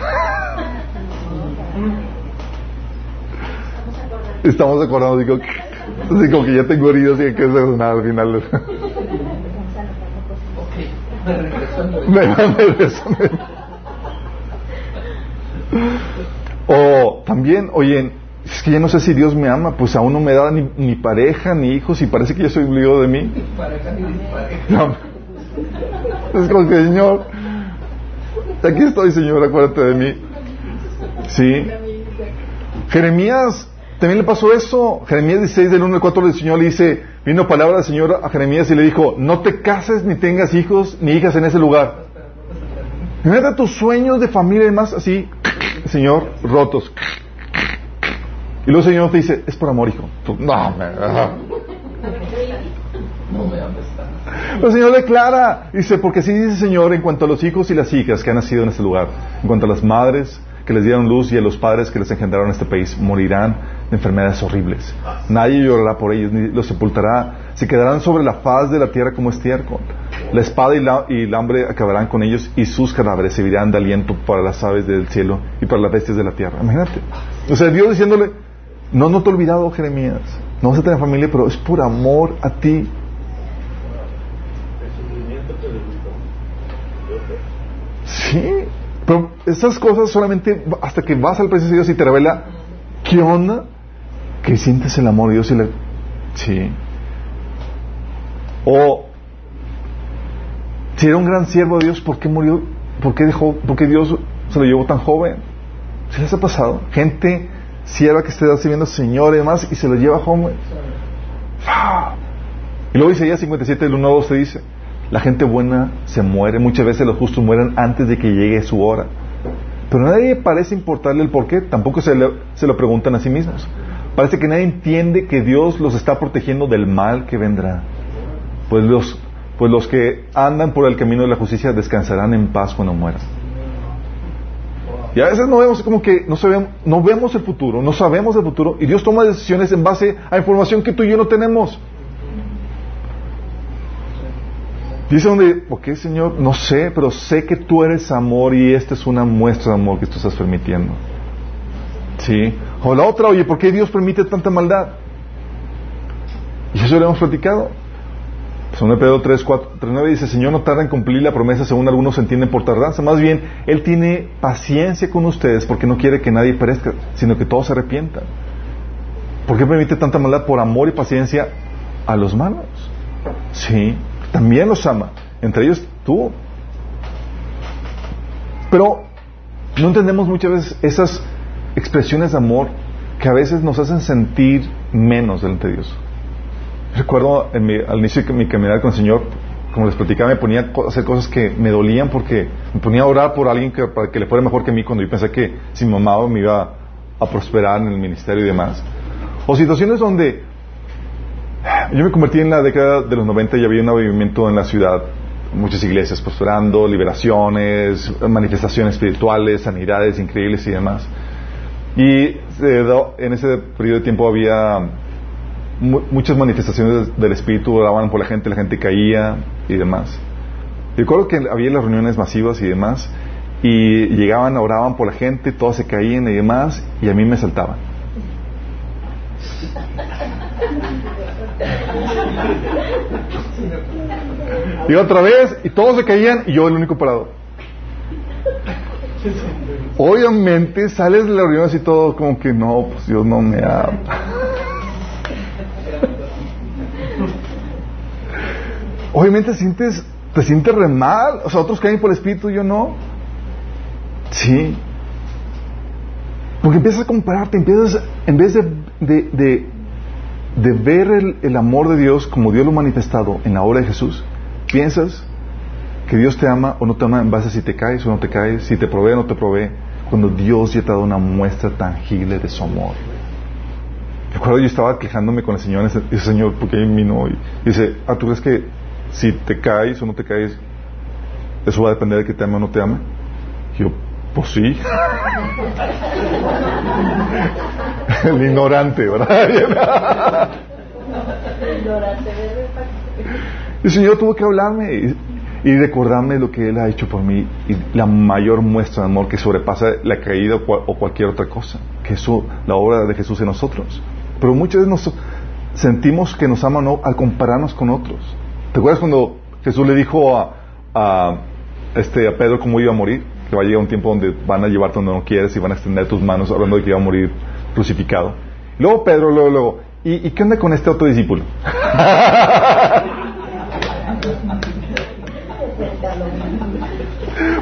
Estamos acordando, digo, como que ya tengo heridos y hay que nada al final. O también, oye, es que ya no sé si Dios me ama, pues aún no me da ni, ni pareja, ni hijos, y parece que yo soy obligado de mí. Es como que, Señor, aquí estoy, Señor, acuérdate de mí. Sí. Jeremías también le pasó eso. Jeremías 16 del 1 al 4 del Señor le dice, vino palabra del Señor a Jeremías y le dijo, no te cases ni tengas hijos ni hijas en ese lugar. Mira tus sueños de familia y más así, Señor, rotos. Y luego el Señor te dice, es por amor, hijo. no, me... El Señor declara, dice, porque así dice el Señor en cuanto a los hijos y las hijas que han nacido en este lugar, en cuanto a las madres que les dieron luz y a los padres que les engendraron en este país, morirán de enfermedades horribles. Nadie llorará por ellos, ni los sepultará. Se quedarán sobre la faz de la tierra como estiércol. La espada y, la, y el hambre acabarán con ellos y sus cadáveres servirán de aliento para las aves del cielo y para las bestias de la tierra. Imagínate. O sea, Dios diciéndole, no, no te he olvidado, Jeremías. No vas a tener familia, pero es por amor a ti. Sí, pero esas cosas solamente hasta que vas al presencia de Dios y te revela qué onda, que sientes el amor de Dios y le... Sí. O si era un gran siervo de Dios, ¿por qué murió? ¿Por qué dejó? ¿Por qué Dios se lo llevó tan joven? ¿Se les ha pasado? Gente sierva que esté sirviendo al Señor y demás y se lo lleva joven. Y luego dice ya 57, el 1 2 se dice, la gente buena se muere, muchas veces los justos mueren antes de que llegue su hora. Pero nadie parece importarle el por qué, tampoco se, se lo preguntan a sí mismos. Parece que nadie entiende que Dios los está protegiendo del mal que vendrá. Pues los, pues los que andan por el camino de la justicia descansarán en paz cuando mueran. Y a veces no vemos como que no, sabemos, no vemos el futuro, no sabemos el futuro, y Dios toma decisiones en base a información que tú y yo no tenemos. Dice donde, ¿por qué Señor? No sé, pero sé que tú eres amor y esta es una muestra de amor que tú estás permitiendo. ¿Sí? O la otra, oye, ¿por qué Dios permite tanta maldad? Y eso lo hemos platicado. Según Pedro 3, 4, 3, 9 dice, Señor no tarda en cumplir la promesa según algunos entienden por tardanza. Más bien, Él tiene paciencia con ustedes porque no quiere que nadie perezca, sino que todos se arrepientan. ¿Por qué permite tanta maldad? Por amor y paciencia a los malos. Sí, también los ama. Entre ellos tú. Pero no entendemos muchas veces esas expresiones de amor que a veces nos hacen sentir menos delante de Dios. Recuerdo al inicio de mi caminar con el Señor, como les platicaba, me ponía a hacer cosas que me dolían porque me ponía a orar por alguien que, para que le fuera mejor que a mí cuando yo pensé que si mi mamá me iba a prosperar en el ministerio y demás. O situaciones donde yo me convertí en la década de los 90 y había un movimiento en la ciudad, muchas iglesias prosperando, liberaciones, manifestaciones espirituales, sanidades increíbles y demás. Y en ese periodo de tiempo había muchas manifestaciones del Espíritu, oraban por la gente, la gente caía y demás. Recuerdo que había las reuniones masivas y demás, y llegaban, oraban por la gente, todos se caían y demás, y a mí me saltaban. Y otra vez, y todos se caían, y yo el único parado. Obviamente sales de la reunión así todo como que no, pues Dios no me ama. Obviamente sientes, te sientes re mal, o sea, otros caen por el espíritu yo no. Sí. Porque empiezas a compararte, empiezas, en vez de, de, de, ver el, el amor de Dios como Dios lo ha manifestado en la obra de Jesús, piensas que Dios te ama o no te ama en base a si te caes o no te caes, si te provee o no te provee, cuando Dios ya te ha dado una muestra tangible de su amor. Recuerdo yo estaba quejándome con el Señor, y dice, Señor, ¿por qué mí no? Y dice, ah, ¿tú crees que si te caes o no te caes, eso va a depender de que te ama o no te ama? Y yo, pues sí. el ignorante, ¿verdad? el ignorante, el Señor tuvo que hablarme y recordarme lo que Él ha hecho por mí y la mayor muestra de amor que sobrepasa la caída o cualquier otra cosa, que es la obra de Jesús en nosotros. Pero muchas veces nos sentimos que nos ama no al compararnos con otros. ¿Te acuerdas cuando Jesús le dijo a, este, a Pedro cómo iba a morir? Que va a llegar un tiempo donde van a llevarte donde no quieres y van a extender tus manos hablando de que iba a morir crucificado. Luego Pedro, luego, luego, ¿y, y qué onda con este otro discípulo?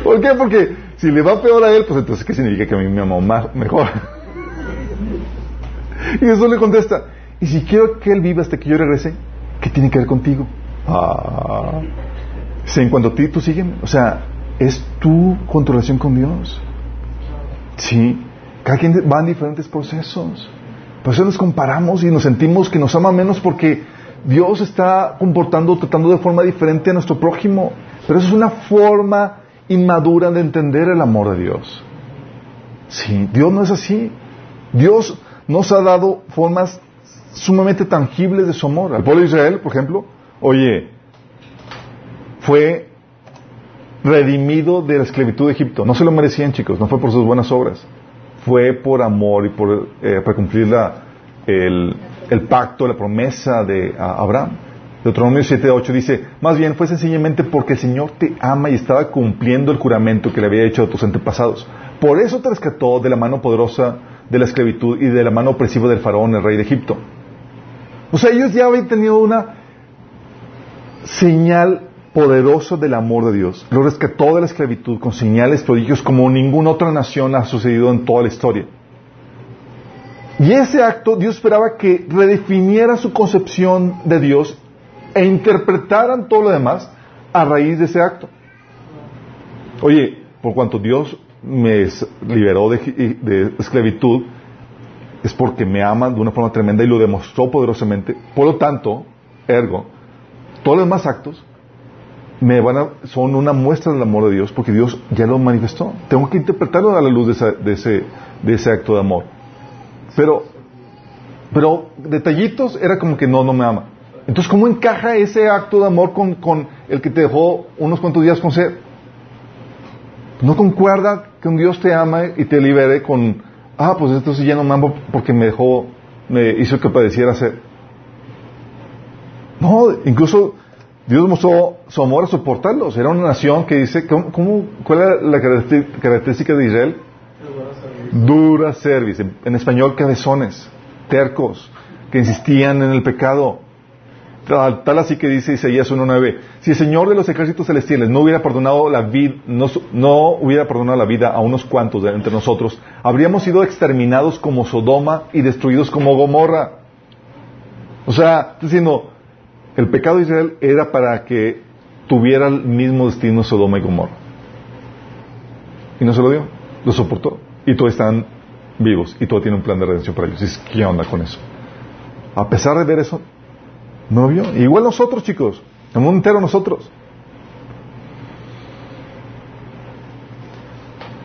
¿Por qué? Porque si le va peor a él, pues entonces, ¿qué significa que a mí me amó más, mejor? y Jesús le contesta, ¿y si quiero que él viva hasta que yo regrese? ¿Qué tiene que ver contigo? Ah. en cuanto a ti, tú sígueme. O sea, es tu relación con Dios. Sí. Cada quien va en diferentes procesos. Por eso nos comparamos y nos sentimos que nos ama menos porque Dios está comportando, tratando de forma diferente a nuestro prójimo. Pero eso es una forma inmadura de entender el amor de Dios. Sí, Dios no es así. Dios nos ha dado formas sumamente tangibles de su amor. Al pueblo de Israel, por ejemplo, oye, fue redimido de la esclavitud de Egipto. No se lo merecían, chicos, no fue por sus buenas obras. Fue por amor y por, eh, para cumplir el, el, pacto, la promesa de Abraham. Deuteronomio 7.8 dice, más bien fue sencillamente porque el Señor te ama y estaba cumpliendo el juramento que le había hecho a tus antepasados. Por eso te rescató de la mano poderosa de la esclavitud y de la mano opresiva del faraón, el rey de Egipto. O sea, ellos ya habían tenido una señal poderosa del amor de Dios. Lo rescató de la esclavitud con señales prodigios como ninguna otra nación ha sucedido en toda la historia. Y ese acto Dios esperaba que redefiniera su concepción de Dios e interpretaran todo lo demás a raíz de ese acto. Oye, por cuanto Dios me liberó de, de esclavitud es porque me ama de una forma tremenda y lo demostró poderosamente. Por lo tanto, ergo, todos los demás actos me van a, son una muestra del amor de Dios porque Dios ya lo manifestó. Tengo que interpretarlo a la luz de, ese, de ese acto de amor. Pero, pero detallitos era como que no, no me ama. Entonces, ¿cómo encaja ese acto de amor con, con el que te dejó unos cuantos días con sed? No concuerda que un Dios te ama y te libere con, ah, pues entonces ya no porque me dejó, me hizo que padeciera sed. No, incluso Dios mostró su amor a soportarlos. Era una nación que dice, ¿cómo, cuál era la característica de Israel? Dura service. En, español, cabezones, tercos, que insistían en el pecado. Tal, así que dice Isaías 1.9, si el Señor de los ejércitos celestiales no hubiera perdonado la vida, no, hubiera perdonado la vida a unos cuantos de entre nosotros, habríamos sido exterminados como Sodoma y destruidos como Gomorra. O sea, diciendo, el pecado de Israel era para que tuviera el mismo destino Sodoma y Gomorra. Y no se lo dio, lo soportó. Y todos están vivos y todo tiene un plan de redención para ellos. ¿Qué onda con eso? A pesar de ver eso, no vio. Igual nosotros, chicos, el mundo entero nosotros.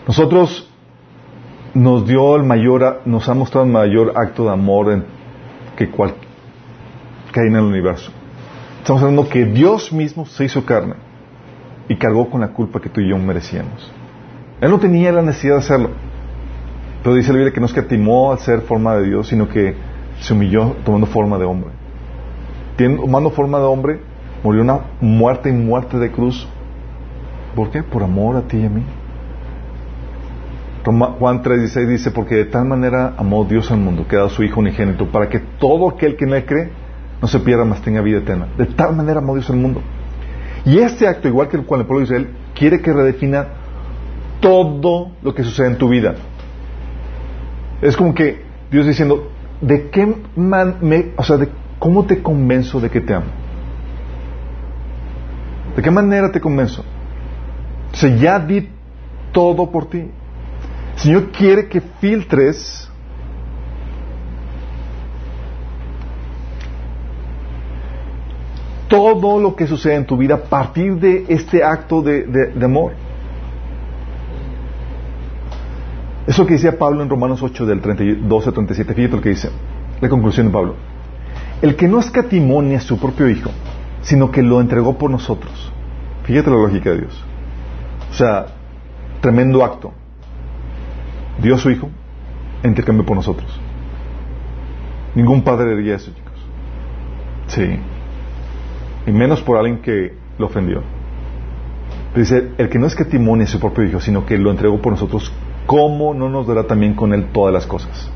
Nosotros nos dio el mayor, nos ha mostrado el mayor acto de amor que, cual, que hay en el universo. Estamos hablando que Dios mismo se hizo carne y cargó con la culpa que tú y yo merecíamos. Él no tenía la necesidad de hacerlo. Pero dice la Biblia que no escatimó al ser forma de Dios, sino que se humilló tomando forma de hombre. Tomando forma de hombre, murió una muerte y muerte de cruz. ¿Por qué? Por amor a ti y a mí. Juan 3:16 dice, porque de tal manera amó Dios al mundo, que ha dado su Hijo unigénito, para que todo aquel que en él cree no se pierda, más tenga vida eterna. De tal manera amó Dios el mundo. Y este acto, igual que el cual el pueblo de Israel, quiere que redefina todo lo que sucede en tu vida. Es como que Dios diciendo, ¿de qué man me, o sea, de cómo te convenzo de que te amo? ¿De qué manera te convenzo? O sea, ya di todo por ti. El Señor quiere que filtres todo lo que sucede en tu vida a partir de este acto de, amor. Eso que decía Pablo en Romanos 8 del 32 al 37, fíjate lo que dice, la conclusión de Pablo. El que no escatimonia a su propio Hijo, sino que lo entregó por nosotros. Fíjate la lógica de Dios. O sea, tremendo acto. Dio su Hijo, intercambió por nosotros. Ningún padre diría eso, chicos. Sí y menos por alguien que lo ofendió. dice, el que no es que timone su propio hijo, sino que lo entregó por nosotros, ¿cómo no nos dará también con él todas las cosas?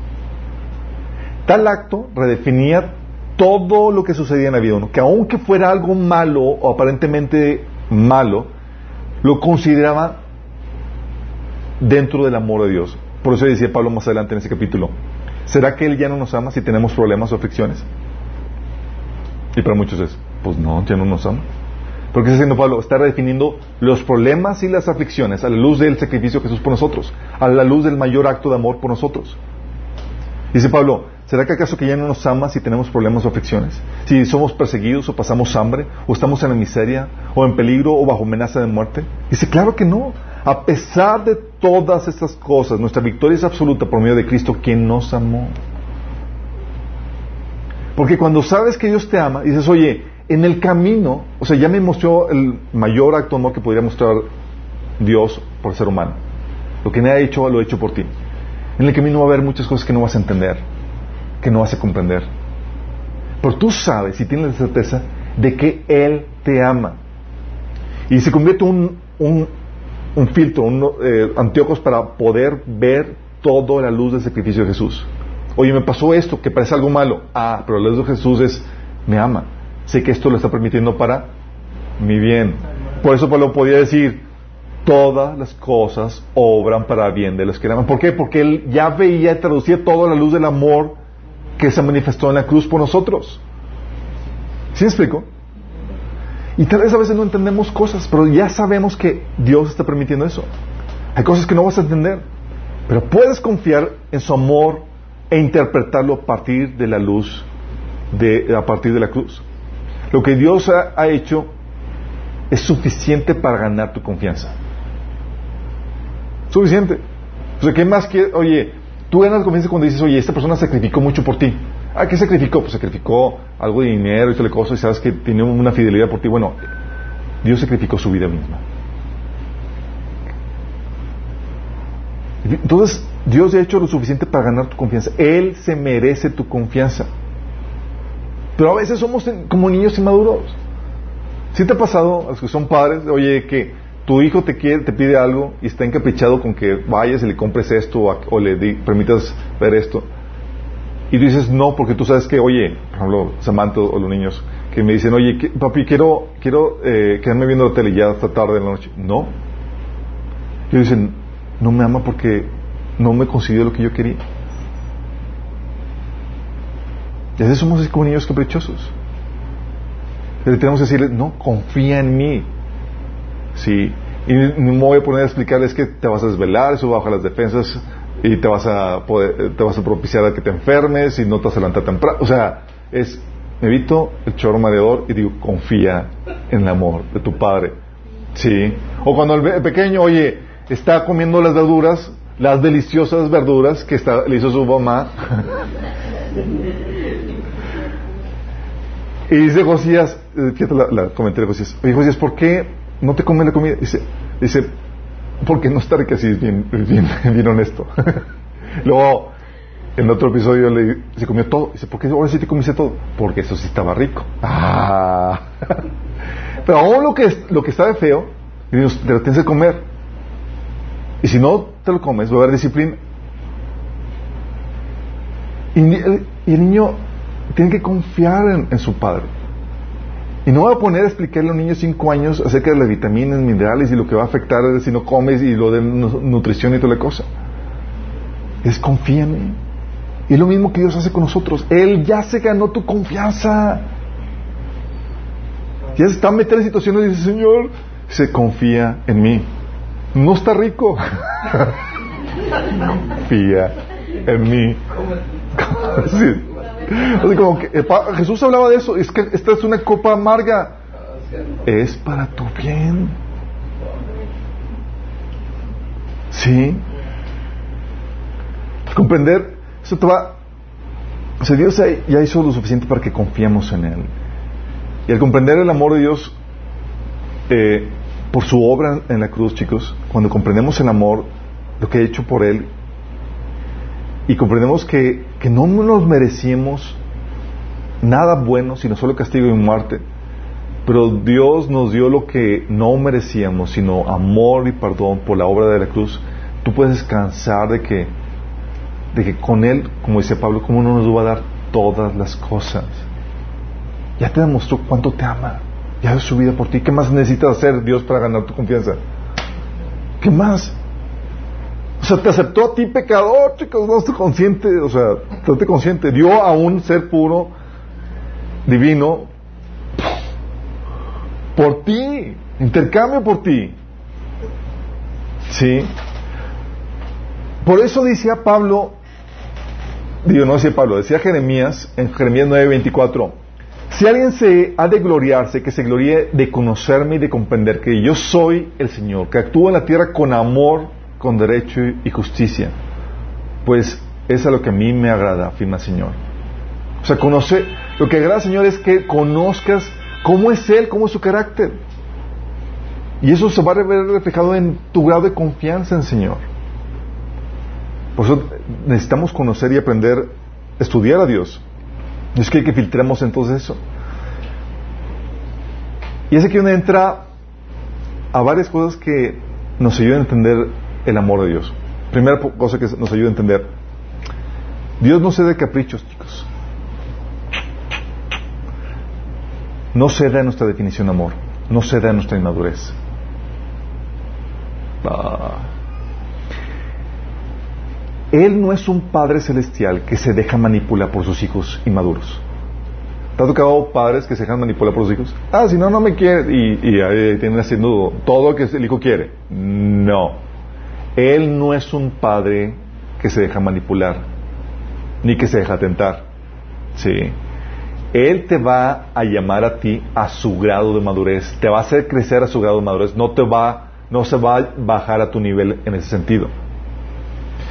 Tal acto redefinía todo lo que sucedía en la vida que aunque fuera algo malo o aparentemente malo, lo consideraba dentro del amor de Dios. Por eso decía Pablo más adelante en ese capítulo, ¿será que Él ya no nos ama si tenemos problemas o aflicciones? Y para muchos es, pues no, ya no nos ama. Porque está haciendo Pablo, está redefiniendo los problemas y las aflicciones a la luz del sacrificio de Jesús por nosotros, a la luz del mayor acto de amor por nosotros. Dice Pablo, ¿será que acaso que ya no nos ama si tenemos problemas o aflicciones? Si somos perseguidos o pasamos hambre, o estamos en la miseria, o en peligro o bajo amenaza de muerte? Dice, claro que no. A pesar de todas estas cosas, nuestra victoria es absoluta por medio de Cristo, quien nos amó. Porque cuando sabes que Dios te ama, dices, oye, en el camino, o sea, ya me mostró el mayor acto de amor que podría mostrar Dios por el ser humano. Lo que me ha hecho, lo he hecho por ti. En el camino va a haber muchas cosas que no vas a entender, que no a comprender. Pero tú sabes y tienes la certeza de que Él te ama. Y se convierte un, un, un filtro, un, eh, para poder ver toda la luz del sacrificio de Jesús. Oye, me pasó esto, que parece algo malo. Ah, pero la luz de Jesús es, me ama sé que esto lo está permitiendo para mi bien. Por eso Pablo podía decir, todas las cosas obran para bien de los que aman. ¿Por qué? Porque él ya veía y traducía toda la luz del amor que se manifestó en la cruz por nosotros. ¿Sí me explico? Y tal vez a veces no entendemos cosas, pero ya sabemos que Dios está permitiendo eso. Hay cosas que no vas a entender, pero puedes confiar en su amor e interpretarlo a partir de la luz, de, a partir de la cruz. Lo que Dios ha, hecho es suficiente para ganar tu confianza. Suficiente. O sea, ¿qué más quieres? Oye, tú ganas confianza cuando dices, oye, esta persona sacrificó mucho por ti. Ah, ¿qué sacrificó? Pues sacrificó algo de dinero y tal cosa y sabes que tiene una fidelidad por ti. Bueno, Dios sacrificó su vida misma. Entonces, Dios ha hecho lo suficiente para ganar tu confianza. Él se merece tu confianza. Pero a veces somos como niños inmaduros. ¿Sí te ha pasado a los que son padres? Oye, que tu hijo te quiere, te pide algo y está encaprichado con que vayas y le compres esto o, le permitas ver esto. Y tú dices no porque tú sabes que, oye, por ejemplo, Samantha o los niños que me dicen, oye, papi, quiero, quiero eh, quedarme viendo la tele ya hasta tarde en la noche. No. Y dicen, no me ama porque no me consiguió lo que yo quería. Y a veces somos así como niños caprichosos. Pero tenemos que decirle, no, confía en mí. Sí. Y no me voy a poner a explicarles que te vas a desvelar, eso baja las defensas y te vas a poder, te vas a propiciar a que te enfermes y no te vas a temprano. O sea, es, evito el chorro mareador y digo, confía en el amor de tu padre. Sí. O cuando el pequeño, oye, está comiendo las verduras, las deliciosas verduras que está, le hizo su mamá. y dice Josías, eh, fíjate la, la de Josías, Josías, ¿por qué no te comes la comida? Dice, dice porque no está rica, así es bien, bien, bien honesto. Luego, en otro episodio le, se comió todo. Dice, ¿por qué ahora sí te comiste todo? Porque eso sí estaba rico. Ah. Pero aún lo que, lo que está de feo, te lo tienes que comer. Y si no te lo comes, va a haber disciplina. Y el, niño tiene que confiar en, su padre. Y no va a poner a explicarle a un niño de 5 años acerca de las vitaminas, minerales y lo que va a afectar si no comes y lo de nutrición y toda la cosa. Es confía. Y es lo mismo que Dios hace con nosotros. Él ya se ganó tu confianza. Ya se está metiendo en situaciones y dice, Señor, se confía en mí. No está rico. Confía en mí. como que, Jesús hablaba de eso. Es que esta es una copa amarga. Es para tu bien. Sí. Comprender, eso te va. O sea, Dios ya hizo lo suficiente para que confiemos en Él. Y al comprender el amor de Dios, eh, por su obra en la cruz, chicos, cuando comprendemos el amor, lo que ha hecho por Él, y comprendemos que, que no nos merecíamos nada bueno, sino solo castigo y muerte, pero Dios nos dio lo que no merecíamos, sino amor y perdón por la obra de la cruz, tú puedes descansar de que, de que con Él, como dice Pablo, como uno nos va a dar todas las cosas. Ya te demostró cuánto te ama ya dio su vida por ti. ¿Qué más necesitas hacer Dios para ganar tu confianza? ¿Qué más? O sea, te aceptó a ti pecador, chicos, no estoy consciente, o sea, estate consciente. Dio a un ser puro, divino, por ti, intercambio por ti. ¿Sí? Por eso decía Pablo, digo, no decía Pablo, decía Jeremías en Jeremías 9:24, si alguien se ha de gloriarse, que se gloríe de conocerme y de comprender que yo soy el Señor, que actúo en la tierra con amor, con derecho y justicia, pues es a lo que a mí me agrada, afirma el Señor. O sea, conoce, lo que agrada al Señor es que conozcas cómo es Él, cómo es su carácter. Y eso se va a ver reflejado en tu grado de confianza en el Señor. Por eso necesitamos conocer y aprender, estudiar a Dios. Es que hay que filtremos entonces eso. Y es aquí donde entra a varias cosas que nos ayudan a entender el amor de Dios. Primera cosa que nos ayuda a entender. Dios no cede caprichos, chicos. No cede a nuestra definición de amor. No cede a nuestra inmadurez. Ah. Él no es un Padre celestial que se deja manipular por sus hijos inmaduros. ¿Te ha tocado padres que se dejan manipular por sus hijos? Ah, si no, no me quiere. Y, ahí tienen haciendo todo lo que el hijo quiere. No. Él no es un padre que se deja manipular, ni que se deja tentar. Sí. Él te va a llamar a ti a su grado de madurez, te va a hacer crecer a su grado de madurez, no te va, no se va a bajar a tu nivel en ese sentido.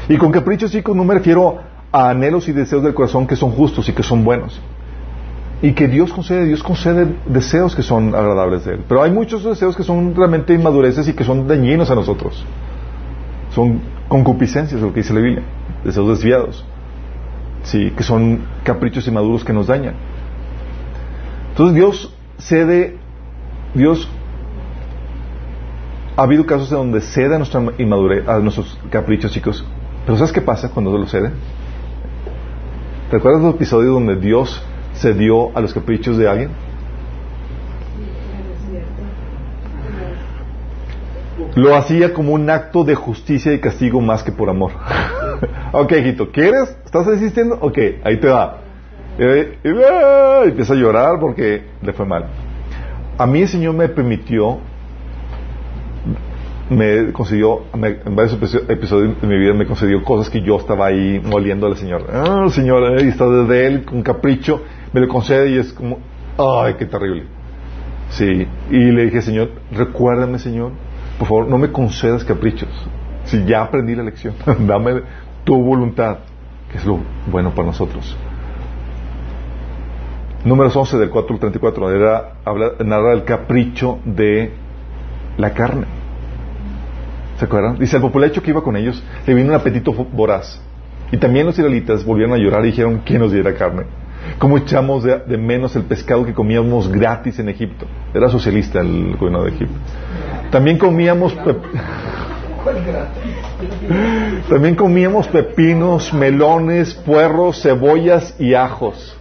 Y con caprichos, chicos, no me refiero a anhelos y deseos del corazón que son justos y que son buenos. Y que Dios concede, Dios concede deseos que son agradables de Él. Pero hay muchos deseos que son realmente inmadureces y que son dañinos a nosotros. Son concupiscencias, lo que dice la Biblia, deseos desviados. Sí, que son caprichos inmaduros que nos dañan. Entonces Dios cede, Dios ha habido casos en donde cede a nuestra inmadurez, a nuestros caprichos, chicos. Pero ¿sabes qué pasa cuando lo cede? ¿Te acuerdas del episodio donde Dios cedió a los caprichos de alguien? Lo hacía como un acto de justicia y castigo más que por amor. ok, hijito, ¿quieres? ¿Estás insistiendo? Ok, ahí te va. Y, empieza a llorar porque le fue mal. A mí el Señor me permitió, me concedió, en varios episodios de mi vida me concedió cosas que yo estaba ahí moliendo al Señor. Ah, el Señor ahí está desde Él, con capricho, me lo concede y es como, ay, qué terrible. Sí, y le dije, Señor, recuérdame, Señor, por favor, no me concedas caprichos. Si ya aprendí la lección, dame tu voluntad, que es lo bueno para nosotros. Números 11 del 4 al 34 era, habla, narra el capricho de la carne. ¿Se acuerdan? Dice, al popular hecho que iba con ellos, le vino un apetito voraz. Y también los israelitas volvieron a llorar y dijeron, ¿quién nos diera carne? ¿Cómo echamos de, menos el pescado que comíamos gratis en Egipto? Era socialista el gobierno de Egipto. También comíamos... También comíamos pepinos, melones, puerros, cebollas y ajos.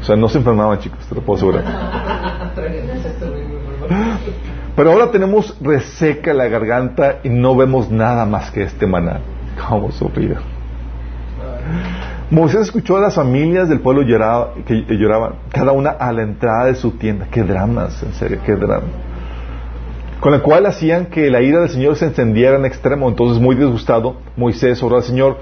O sea, no se enfermaban, chicos, te lo puedo asegurar. Pero ahora tenemos reseca la garganta y no vemos nada más que este maná. ¿Cómo sufrir? Moisés escuchó a las familias del pueblo lloraba, que lloraban, cada una a la entrada de su tienda. Qué dramas, en serio, qué drama. Con la cual hacían que la ira del Señor se encendiera en extremo. Entonces, muy disgustado, Moisés oró al Señor,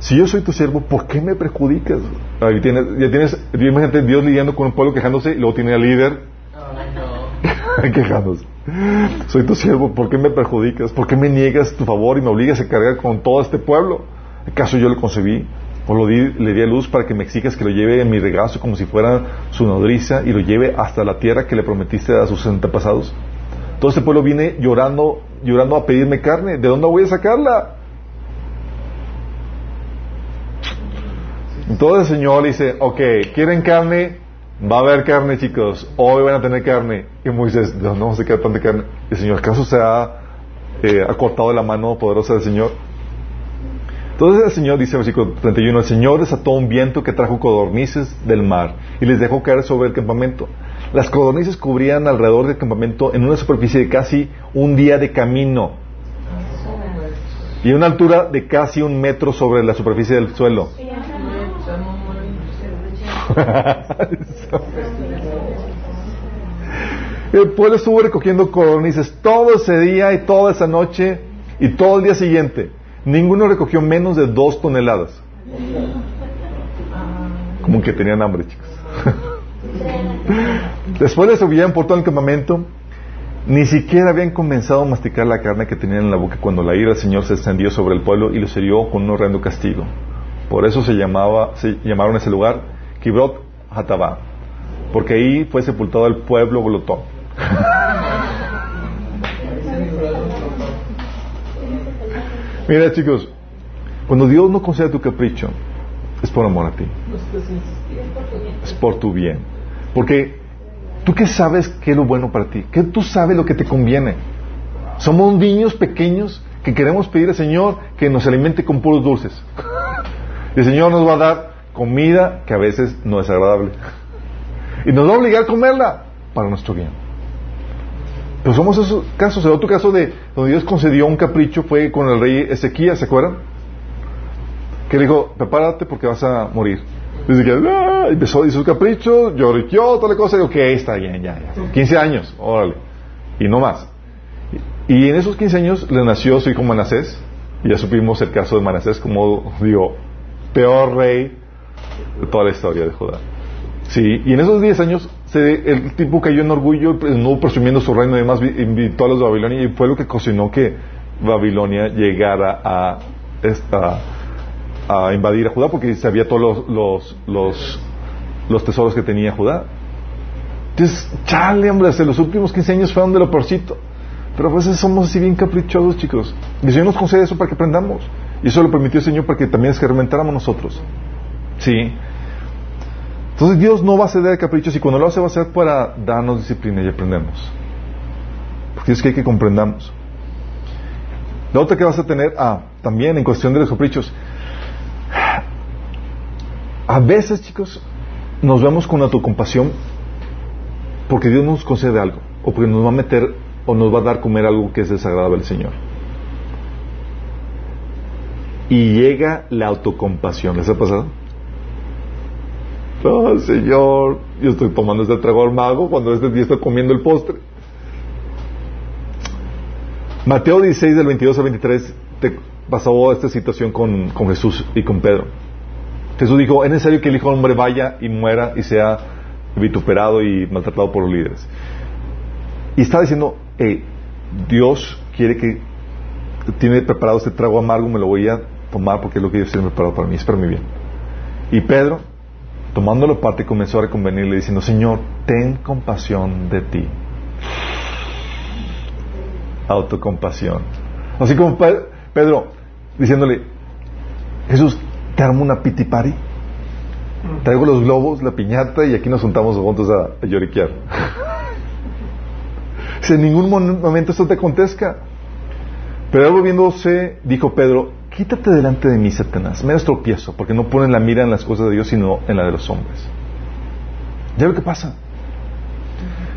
si yo soy tu siervo, ¿por qué me perjudicas? Ahí tienes, ya tienes, imagínate Dios lidiando con un pueblo quejándose y luego tiene al líder quejándose. Soy tu siervo, ¿por qué me perjudicas? ¿Por qué me niegas tu favor y me obligas a cargar con todo este pueblo? ¿Acaso yo lo concebí? ¿O lo di, le di a luz para que me exijas que lo lleve en mi regazo como si fuera su nodriza y lo lleve hasta la tierra que le prometiste a sus antepasados? Todo este pueblo viene llorando, llorando a pedirme carne. ¿De dónde voy a sacarla? Entonces el Señor dice, ok, ¿quieren carne? Va a haber carne, chicos. Hoy van a tener carne. Y Moisés, no, no vamos a tanta carne. El Señor, ¿acaso se ha eh, la mano poderosa del Señor? Entonces el Señor dice en versículo 31, el Señor desató un viento que trajo codornices del mar y les dejó caer sobre el campamento. Las codornices cubrían alrededor del campamento en una superficie de casi un día de camino y una altura de casi un metro sobre la superficie del suelo. el pueblo estuvo recogiendo codornices todo ese día y toda esa noche y todo el día siguiente. Ninguno recogió menos de dos toneladas. Como que tenían hambre, chicos. Después de subían por todo el campamento. Ni siquiera habían comenzado a masticar la carne que tenían en la boca cuando la ira del Señor se extendió sobre el pueblo y los hirió con un horrendo castigo. Por eso se llamaba, se llamaron ese lugar Kibrot Hatabá, porque ahí fue sepultado el pueblo glotón. Mira chicos, cuando Dios no concede tu capricho, es por amor a ti. Es por tu bien. Porque tú qué sabes qué es lo bueno para ti, que tú sabes lo que te conviene. Somos niños pequeños que queremos pedir al Señor que nos alimente con puros dulces. Y el Señor nos va a dar comida que a veces no es agradable. Y nos va a obligar a comerla para nuestro bien. Pero somos esos casos. El otro caso de donde Dios concedió un capricho fue con el rey Ezequías, ¿se acuerdan? Que le dijo, prepárate porque vas a morir. Dice que ah", empezó, hizo su capricho, lloriqueó, toda la cosa, y ok, está bien, ya, ya. 15 años, órale. Y no más. Y en esos 15 años le nació su hijo Manasés, y ya supimos el caso de Manasés como, digo, peor rey de toda la historia de Judá. Sí, y en esos 10 años se, el tipo cayó en orgullo, no presumiendo su reino y demás, invitó a los de Babilonia y fue lo que cocinó que Babilonia llegara a, esta, a invadir a Judá porque sabía todos los, los, los, tesoros que tenía Judá. Entonces, chale, hombre, hasta los últimos 15 años fueron de lo porcito. Pero a veces somos así bien caprichosos, chicos. Y Señor nos concede eso para que aprendamos. Y eso lo permitió el Señor para que también experimentáramos nosotros. Sí. Entonces Dios no va a ceder de caprichos y cuando lo hace va a ser para darnos disciplina y aprendemos. Porque es que hay que comprendamos. La otra que vas a tener, ah, también en cuestión de los caprichos. A veces, chicos, nos vemos con autocompasión porque Dios nos concede algo o porque nos va a meter o nos va a dar comer algo que es desagradable al Señor. Y llega la autocompasión. ¿Les ha pasado? Oh, Señor, yo estoy tomando este trago al mago cuando este día está comiendo el postre. Mateo 16, del 22 al 23, te pasó esta situación con, con Jesús y con Pedro. Jesús dijo, es necesario que el Hijo del Hombre vaya y muera y sea vituperado y maltratado por los líderes. Y está diciendo, Dios quiere que tiene preparado este trago amargo, me lo voy a tomar porque es lo que Dios tiene preparado para mí, es para mi bien. Y Pedro, tomándolo parte, comenzó a reconvenirle diciendo, Señor, ten compasión de ti autocompasión. Así como Pedro diciéndole, Jesús, te armo una piti party. Traigo los globos, la piñata y aquí nos juntamos juntos a, lloriquear. si en ningún momento esto te acontezca. Pero algo viéndose, dijo Pedro, quítate delante de mí, Satanás. Me das tropiezo, porque no ponen la mira en las cosas de Dios, sino en la de los hombres. ¿Ya lo que pasa?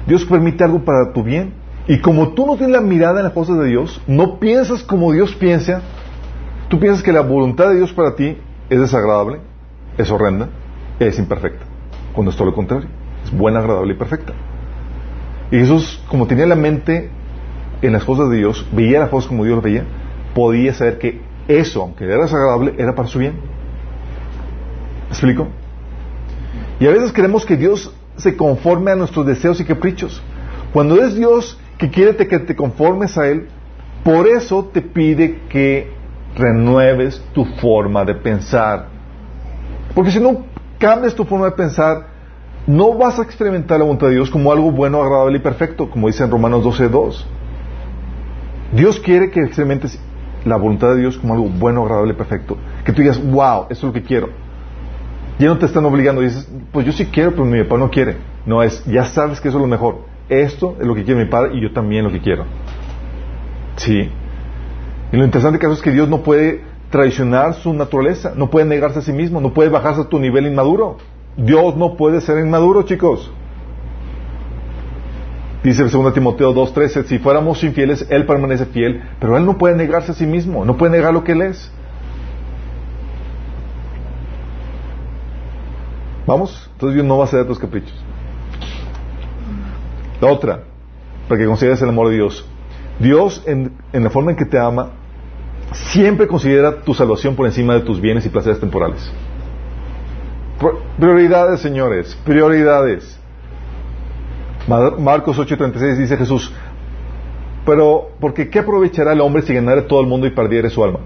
Dios permite algo para tu bien y como tú no tienes la mirada en las cosas de Dios, no piensas como Dios piensa, tú piensas que la voluntad de Dios para ti es desagradable, es horrenda, es imperfecta. Cuando es todo lo contrario, es buena, agradable y perfecta. Y Jesús, como tenía la mente en las cosas de Dios, veía las cosas como Dios veía, podía saber que eso, aunque era desagradable, era para su bien. ¿Me explico? Y a veces queremos que Dios se conforme a nuestros deseos y caprichos. Cuando es Dios que quiere que te conformes a Él, por eso te pide que renueves tu forma de pensar. Porque si no cambias tu forma de pensar, no vas a experimentar la voluntad de Dios como algo bueno, agradable y perfecto, como dice en Romanos 12.2. Dios quiere que experimentes la voluntad de Dios como algo bueno, agradable perfecto. Que tú digas, wow, eso es lo que quiero. Ya no te están obligando. dices, pues yo sí quiero, pero mi papá no quiere. No es, ya sabes que eso es lo mejor esto es lo que quiere mi padre y yo también lo que quiero. Sí. Y lo interesante es que Dios no puede traicionar su naturaleza, no puede negarse a sí mismo, no puede bajarse a tu nivel inmaduro. Dios no puede ser inmaduro, chicos. Dice el 2 Timoteo 2.13, si fuéramos infieles, Él permanece fiel, pero Él no puede negarse a sí mismo, no puede negar lo que Él es. ¿Vamos? Entonces Dios no va a ceder a tus caprichos. La otra, para que consideres el amor de Dios. Dios, en, la forma en que te ama, siempre considera tu salvación por encima de tus bienes y placeres temporales. Prioridades, señores, prioridades. Marcos 8:36 dice Jesús, pero porque ¿qué aprovechará el hombre si ganara todo el mundo y perdiera su alma?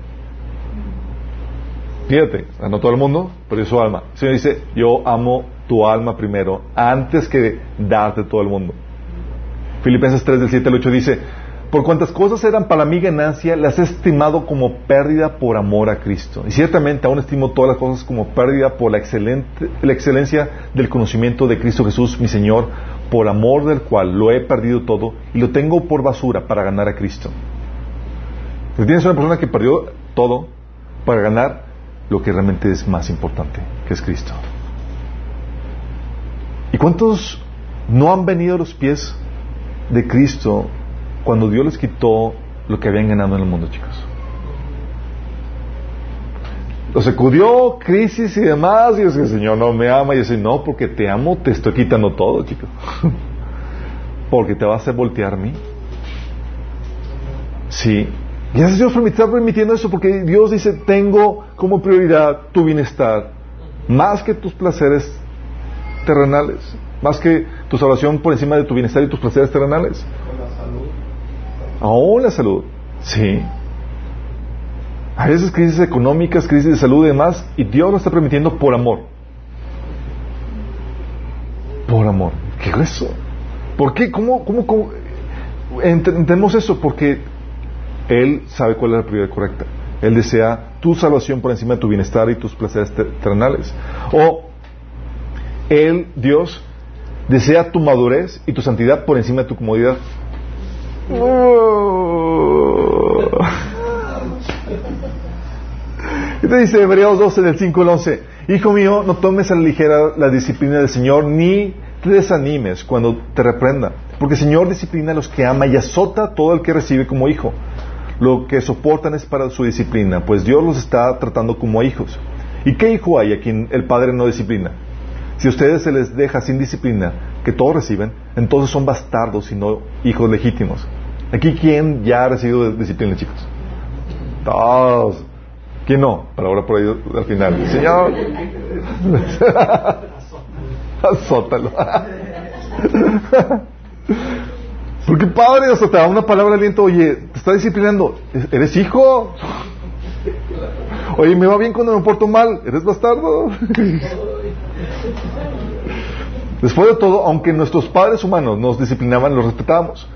Fíjate, no todo el mundo, pero su alma. El Señor dice, yo amo tu alma primero, antes que darte todo el mundo. Filipenses 3 del 7 al 8 dice, por cuantas cosas eran para mí ganancia, las he estimado como pérdida por amor a Cristo. Y ciertamente aún estimo todas las cosas como pérdida por la, excelente, la excelencia del conocimiento de Cristo Jesús, mi Señor, por amor del cual lo he perdido todo y lo tengo por basura para ganar a Cristo. Tienes una persona que perdió todo para ganar lo que realmente es más importante, que es Cristo. ¿Y cuántos no han venido a los pies de Cristo cuando Dios les quitó lo que habían ganado en el mundo, chicos. Los sacudió, crisis y demás, y yo el Señor no me ama, y yo decía, no, porque te amo, te estoy quitando todo, chicos. porque te vas a hacer voltear a mí. Sí. Y a Dios está permitiendo eso porque Dios dice, tengo como prioridad tu bienestar, más que tus placeres terrenales, más que tu salvación por encima de tu bienestar y tus placeres terrenales. Con la salud. Aún la salud, sí. A veces crisis económicas, crisis de salud y demás, y Dios lo está permitiendo por amor. Por amor. ¿Qué es eso? ¿Por qué? ¿Cómo, cómo, entendemos eso? Porque Él sabe cuál es la prioridad correcta. Él desea tu salvación por encima de tu bienestar y tus placeres terrenales. O Él, Dios, desea tu madurez y tu santidad por encima de tu comodidad. Y te dice Hebreos 12 del 5 al 11, Hijo mío, no tomes a la ligera la disciplina del Señor, ni te desanimes cuando te reprenda, porque el Señor disciplina a los que ama y azota a todo el que recibe como hijo. Lo que soportan es para su disciplina, pues Dios los está tratando como hijos. ¿Y qué hijo hay a quien el Padre no disciplina? Si ustedes se les deja sin disciplina, que todos reciben, entonces son bastardos y no hijos legítimos. Aquí, ¿quién ya ha recibido disciplina, chicos? Todos. ¿Quién no? Para ahora por ahí al final. Señor. Azótalo. Porque padre, o te da una palabra de aliento, oye, te está disciplinando, ¿eres hijo? Oye, me va bien cuando me porto mal, ¿eres bastardo? Después de todo, aunque nuestros padres humanos nos disciplinaban, los respetamos.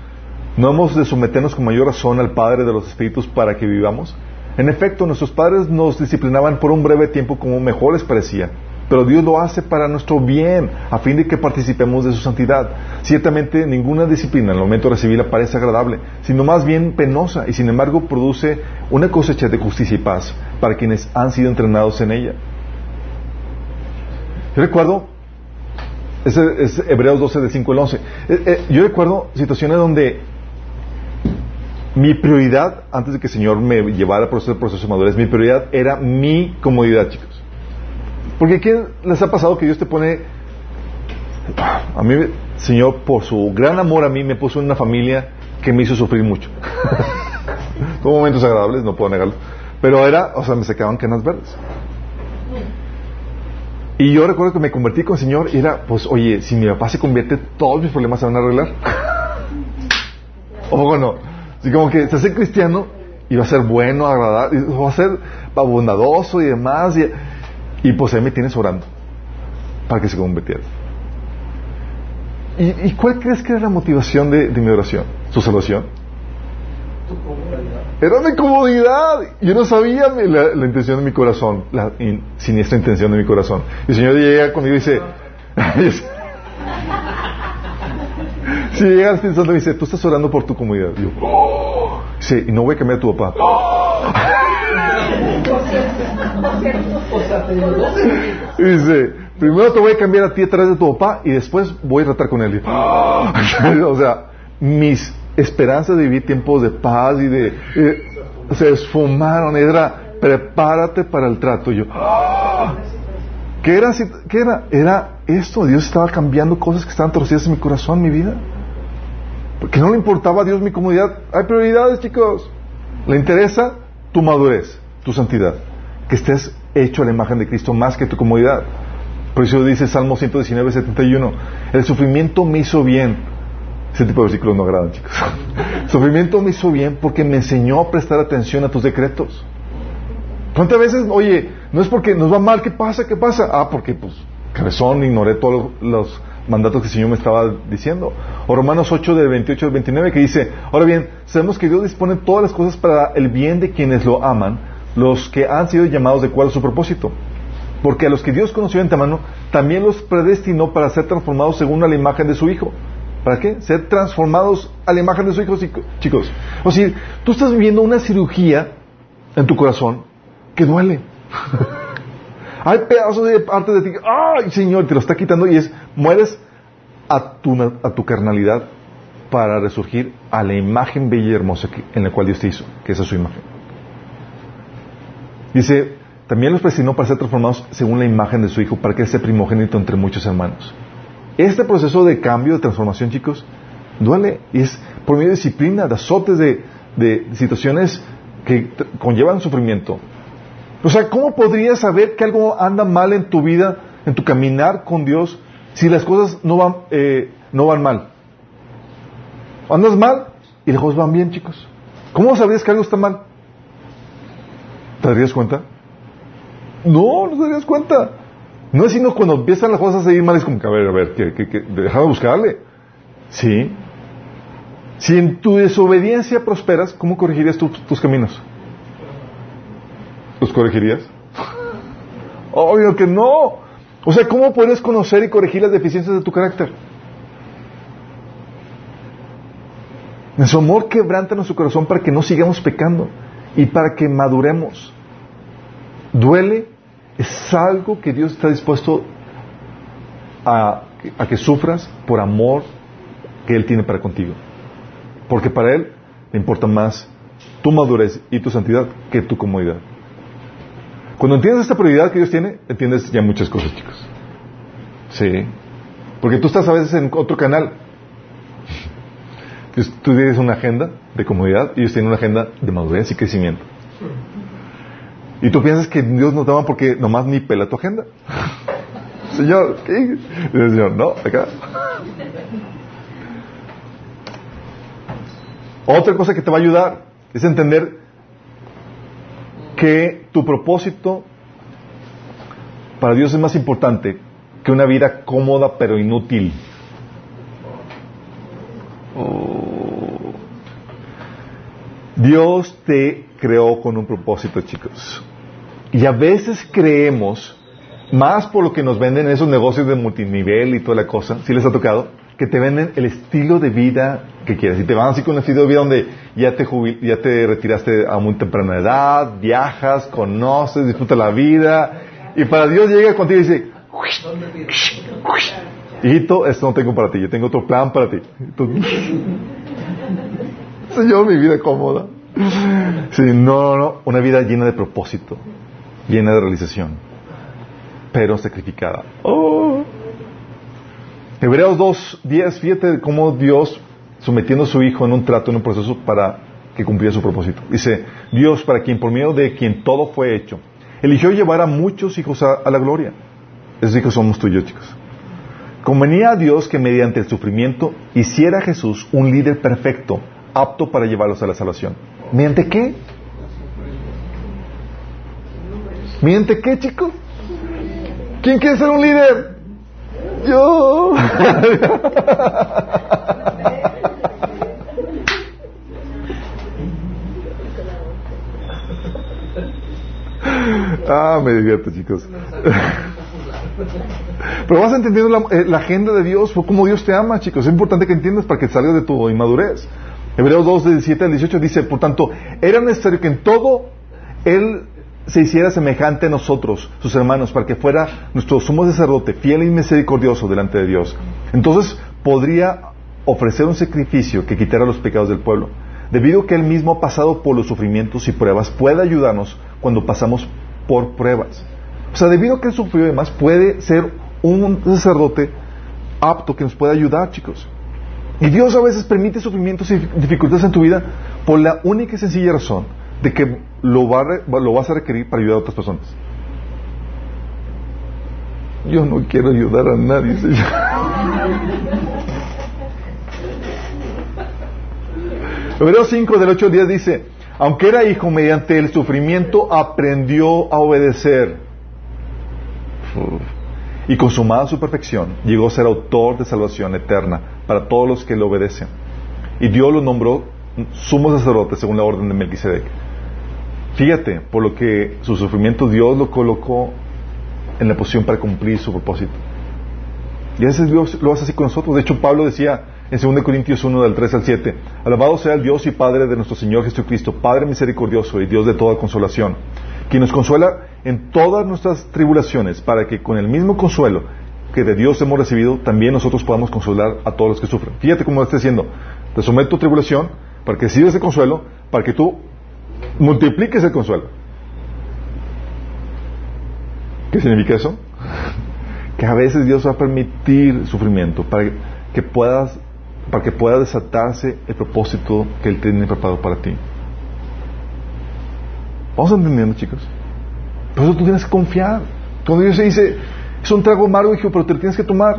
¿No hemos de someternos con mayor razón al Padre de los Espíritus para que vivamos? En efecto, nuestros padres nos disciplinaban por un breve tiempo como mejor les parecía, pero Dios lo hace para nuestro bien, a fin de que participemos de su santidad. Ciertamente ninguna disciplina en el momento de recibirla parece agradable, sino más bien penosa, y sin embargo produce una cosecha de justicia y paz para quienes han sido entrenados en ella. Yo recuerdo, ese es Hebreos 12 del 5 al 11, eh, eh, yo recuerdo situaciones donde mi prioridad, antes de que el Señor me llevara por ese proceso de madurez, mi prioridad era mi comodidad, chicos. Porque ¿quién les ha pasado que Dios te pone... A mí, Señor, por su gran amor a mí, me puso en una familia que me hizo sufrir mucho. Tuvo momentos agradables, no puedo negarlo. Pero era, o sea, me sacaban canas verdes. Y yo recuerdo que me convertí con el Señor y era, pues, oye, si mi papá se convierte, todos mis problemas se van a arreglar. o bueno, Así como que se hace cristiano y va a ser bueno, agradable, va a ser bondadoso y demás. Y, pues ahí me tienes orando para que se convirtiera. ¿Y, ¿Y, cuál crees que era la motivación de, mi oración? ¿Su salvación? Era mi comodidad. Yo no sabía la, intención de mi corazón, la siniestra intención de mi corazón. Y el Señor llega conmigo y dice, Si llega el Espíritu Santo y dice, tú estás orando por tu comunidad. Y yo, oh". sí, y no voy a cambiar a tu papá. y dice, primero te voy a cambiar a ti a través de tu papá y después voy a tratar con él. o sea, mis esperanzas de vivir tiempos de paz y de... se esfumaron. Era, prepárate para el trato. Y yo, ¿qué era? ¿Qué era? Era esto. Dios estaba cambiando cosas que estaban torcidas en mi corazón, en mi vida. Porque no le importaba a Dios mi comodidad. Hay prioridades, chicos. Le interesa tu madurez, tu santidad. Que estés hecho a la imagen de Cristo más que tu comodidad. Por eso dice Salmo 119, 71. El sufrimiento me hizo bien. Ese tipo de versículos no agradan, chicos. Sufrimiento me hizo bien porque me enseñó a prestar atención a tus decretos. ¿Cuántas veces, oye, no es porque nos va mal, ¿qué pasa? ¿Qué pasa? Ah, porque, pues, cabezón, ignoré todos los mandatos que el Señor me estaba diciendo. O Romanos 8 de 28 al 29 que dice, ahora bien, sabemos que Dios dispone todas las cosas para el bien de quienes lo aman, los que han sido llamados de cuál a su propósito. Porque a los que Dios conoció de antemano, también los predestinó para ser transformados según a la imagen de su Hijo. ¿Para qué? Ser transformados a la imagen de su Hijo, chicos. O sea, tú estás viviendo una cirugía en tu corazón que duele. Hay pedazos de parte de ti, ¡ay, Señor! Te lo está quitando y es, mueres a tu, a tu carnalidad para resurgir a la imagen bella y hermosa en la cual Dios te hizo, que esa es su imagen. Dice, también los predestinó para ser transformados según la imagen de su Hijo, para que sea primogénito entre muchos hermanos. Este proceso de cambio, de transformación, chicos, duele y es por medio de disciplina, de azotes, de, de situaciones que conllevan sufrimiento. O sea, ¿cómo podrías saber que algo anda mal en tu vida, en tu caminar con Dios, si las cosas no van, eh, no van mal? Andas mal y las cosas van bien, chicos. ¿Cómo sabrías que algo está mal? ¿Te darías cuenta? No, no te darías cuenta. No es sino cuando empiezan las cosas a seguir mal, es como que, a ver, a ver, que, que, que déjame buscarle. Sí. Si en tu desobediencia prosperas, ¿cómo corregirías tus caminos? ¿Los corregirías? Obvio que no. O sea, ¿cómo puedes conocer y corregir las deficiencias de tu carácter? En su amor quebranta nuestro corazón para que no sigamos pecando y para que maduremos. Duele, es algo que Dios está dispuesto a, a que sufras por amor que Él tiene para contigo. Porque para Él le importa más tu madurez y tu santidad que tu comodidad. Cuando entiendes esta prioridad que Dios tiene, entiendes ya muchas cosas, chicos. Sí. Porque tú estás a veces en otro canal. Tú tienes una agenda de comodidad y ellos tienen una agenda de madurez y crecimiento. Y tú piensas que Dios no te ama porque nomás ni pela tu agenda. Señor, ¿qué? Señor, no, acá. Otra cosa que te va a ayudar es entender que tu propósito para Dios es más importante que una vida cómoda pero inútil. Oh. Dios te creó con un propósito, chicos. Y a veces creemos, más por lo que nos venden esos negocios de multinivel y toda la cosa, si les ha tocado, que te venden el estilo de vida que quieres. Y te van así con el estilo de vida donde ya te, ya te retiraste a muy temprana edad, viajas, conoces, disfrutas la vida. Y para Dios llega contigo y dice, hijito, esto no tengo para ti, yo tengo otro plan para ti. Señor, mi vida cómoda. Sí, no, no, una vida llena de propósito, llena de realización, pero sacrificada. Oh. Hebreos 2, 10, fíjate cómo Dios, sometiendo a su Hijo en un trato, en un proceso para que cumpliera su propósito. Dice, Dios, para quien por medio de quien todo fue hecho, eligió llevar a muchos hijos a, la gloria. Esos hijos somos yo, chicos. Convenía a Dios que mediante el sufrimiento hiciera a Jesús un líder perfecto, apto para llevarlos a la salvación. ¿Mediante qué? ¿Mediante qué, chicos? ¿Quién quiere ser un líder? Yo. ah, me divierto, chicos. Pero vas entendiendo la, eh, agenda de Dios, cómo Dios te ama, chicos. Es importante que entiendas para que salgas de tu inmadurez. Hebreos 2, 17 al 18 dice, por tanto, era necesario que en todo Él se hiciera semejante a nosotros, sus hermanos, para que fuera nuestro sumo sacerdote, fiel y misericordioso delante de Dios. Entonces podría ofrecer un sacrificio que quitara los pecados del pueblo. Debido a que Él mismo ha pasado por los sufrimientos y pruebas, puede ayudarnos cuando pasamos por pruebas. O sea, debido a que Él sufrió y demás, puede ser un sacerdote apto que nos pueda ayudar, chicos. Y Dios a veces permite sufrimientos y dificultades en tu vida por la única y sencilla razón de que lo, lo vas a requerir para ayudar a otras personas. Yo no quiero ayudar a nadie, Señor. Hebreos 5 del 8 al 10 dice, aunque era hijo mediante el sufrimiento, aprendió a obedecer. Y consumada su perfección, llegó a ser autor de salvación eterna para todos los que le obedecen. Y Dios lo nombró sumo sacerdote según la orden de Melquisedec. Fíjate, por lo que su sufrimiento Dios lo colocó en la posición para cumplir su propósito. Y a veces Dios lo hace así con nosotros. De hecho, Pablo decía en 2 Corintios 1 del 3 al 7, Alabado sea el Dios y Padre de nuestro Señor Jesucristo, Padre misericordioso y Dios de toda consolación, quien nos consuela en todas nuestras tribulaciones, para que con el mismo consuelo que de Dios hemos recibido, también nosotros podamos consolar a todos los que sufren. Fíjate cómo está diciendo, te someto a tribulación para que recibas ese consuelo, para que tú multipliques el consuelo. ¿Qué significa eso? Que a veces Dios va a permitir sufrimiento para que puedas para que pueda desatarse el propósito que Él tiene preparado para ti. ¿Vamos entendiendo, chicos? Por eso tú tienes que confiar. Cuando Dios se dice, es un trago amargo, hijo, pero te lo tienes que tomar.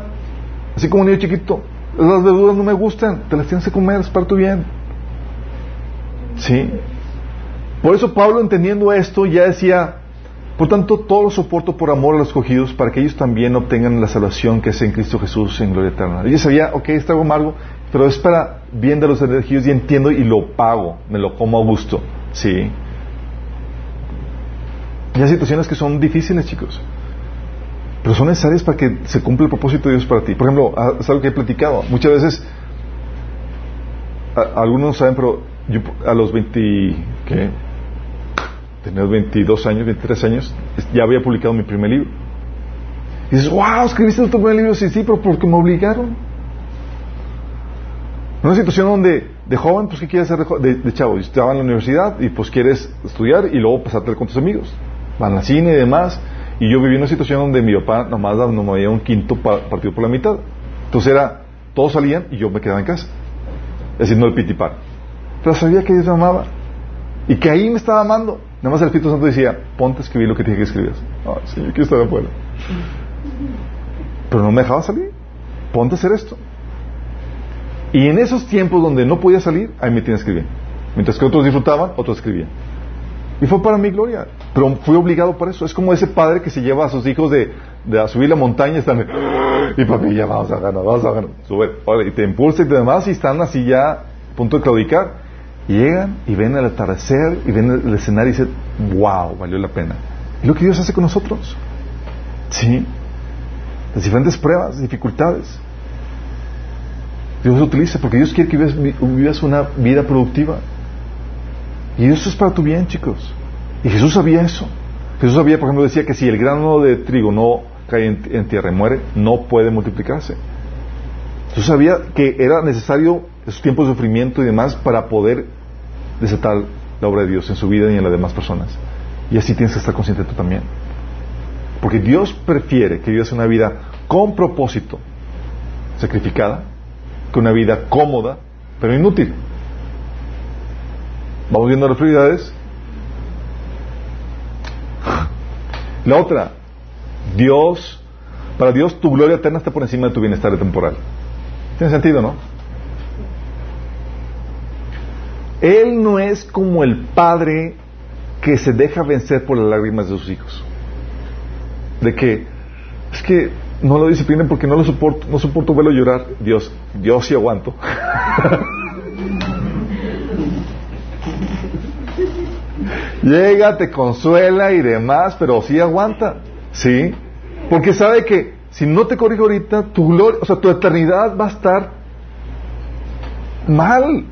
Así como un niño chiquito. Las verduras no me gustan, te las tienes que comer, es tu bien. ¿Sí? Por eso Pablo, entendiendo esto, ya decía, por tanto, todo lo soporto por amor a los escogidos, para que ellos también obtengan la salvación que es en Cristo Jesús en gloria eterna. Yo sabía, ok, es trago amargo, pero es para bien de los elegidos y entiendo y lo pago, me lo como a gusto. ¿Sí? Y hay situaciones que son difíciles, chicos. Pero son necesarias para que se cumpla el propósito de Dios para ti. Por ejemplo, es algo que he platicado. Muchas veces, algunos no saben, pero yo a los 20, ¿qué? Tenía 22 años, 23 años, ya había publicado mi primer libro. Y dices, wow, escribiste tu primer libro, sí, sí, pero porque me obligaron. Una situación donde de joven, pues, ¿qué quieres hacer de, de, chavo? Estaba en la universidad y pues quieres estudiar y luego pasarte con tus amigos. Van al cine y demás. Y yo viví en una situación donde mi papá nomás no me había un quinto partido por la mitad. Entonces era, todos salían y yo me quedaba en casa. Haciendo el pitipar. Pero sabía que Dios me amaba. Y que ahí me estaba amando. Nada más el Espíritu Santo decía, ponte a escribir lo que dije que escribas. Ah, sí, yo quiero estar afuera. Pero no me dejaba salir. Ponte a hacer esto. Y en esos tiempos donde no podía salir, ahí me tiene a escribir. Mientras que otros disfrutaban, otros escribían. Y fue para mi gloria. Pero fui obligado por eso. Es como ese padre que se lleva a sus hijos de, de a subir la montaña y están y papi, ya vamos a ganar, vamos a ganar. Sube, y te impulsa y demás y están así ya a punto de claudicar. Llegan y ven el atardecer y ven el, escenario y dicen, wow, valió la pena. Es lo que Dios hace con nosotros. Sí. Las diferentes pruebas, dificultades. Dios lo utiliza porque Dios quiere que vivas, vivas una vida productiva. Y eso es para tu bien, chicos. Y Jesús sabía eso. Jesús sabía, por ejemplo, decía que si el grano de trigo no cae en, tierra y muere, no puede multiplicarse. Jesús sabía que era necesario esos tiempos de sufrimiento y demás para poder desatar la obra de Dios en su vida y en las demás personas. Y así tienes que estar consciente tú también. Porque Dios prefiere que vivas una vida con propósito, sacrificada, que una vida cómoda, pero inútil. Vamos viendo las prioridades. La otra, Dios, para Dios tu gloria eterna está por encima de tu bienestar temporal. Tiene sentido, ¿no? Él no es como el padre que se deja vencer por las lágrimas de sus hijos. De que, es que no lo disciplinen porque no lo soporto, no soporto verlo llorar. Dios, Dios sí aguanto. Llega, te consuela y demás, pero sí aguanta. ¿Sí? Porque sabe que si no te corrijo ahorita, tu gloria, o sea, tu eternidad va a estar mal.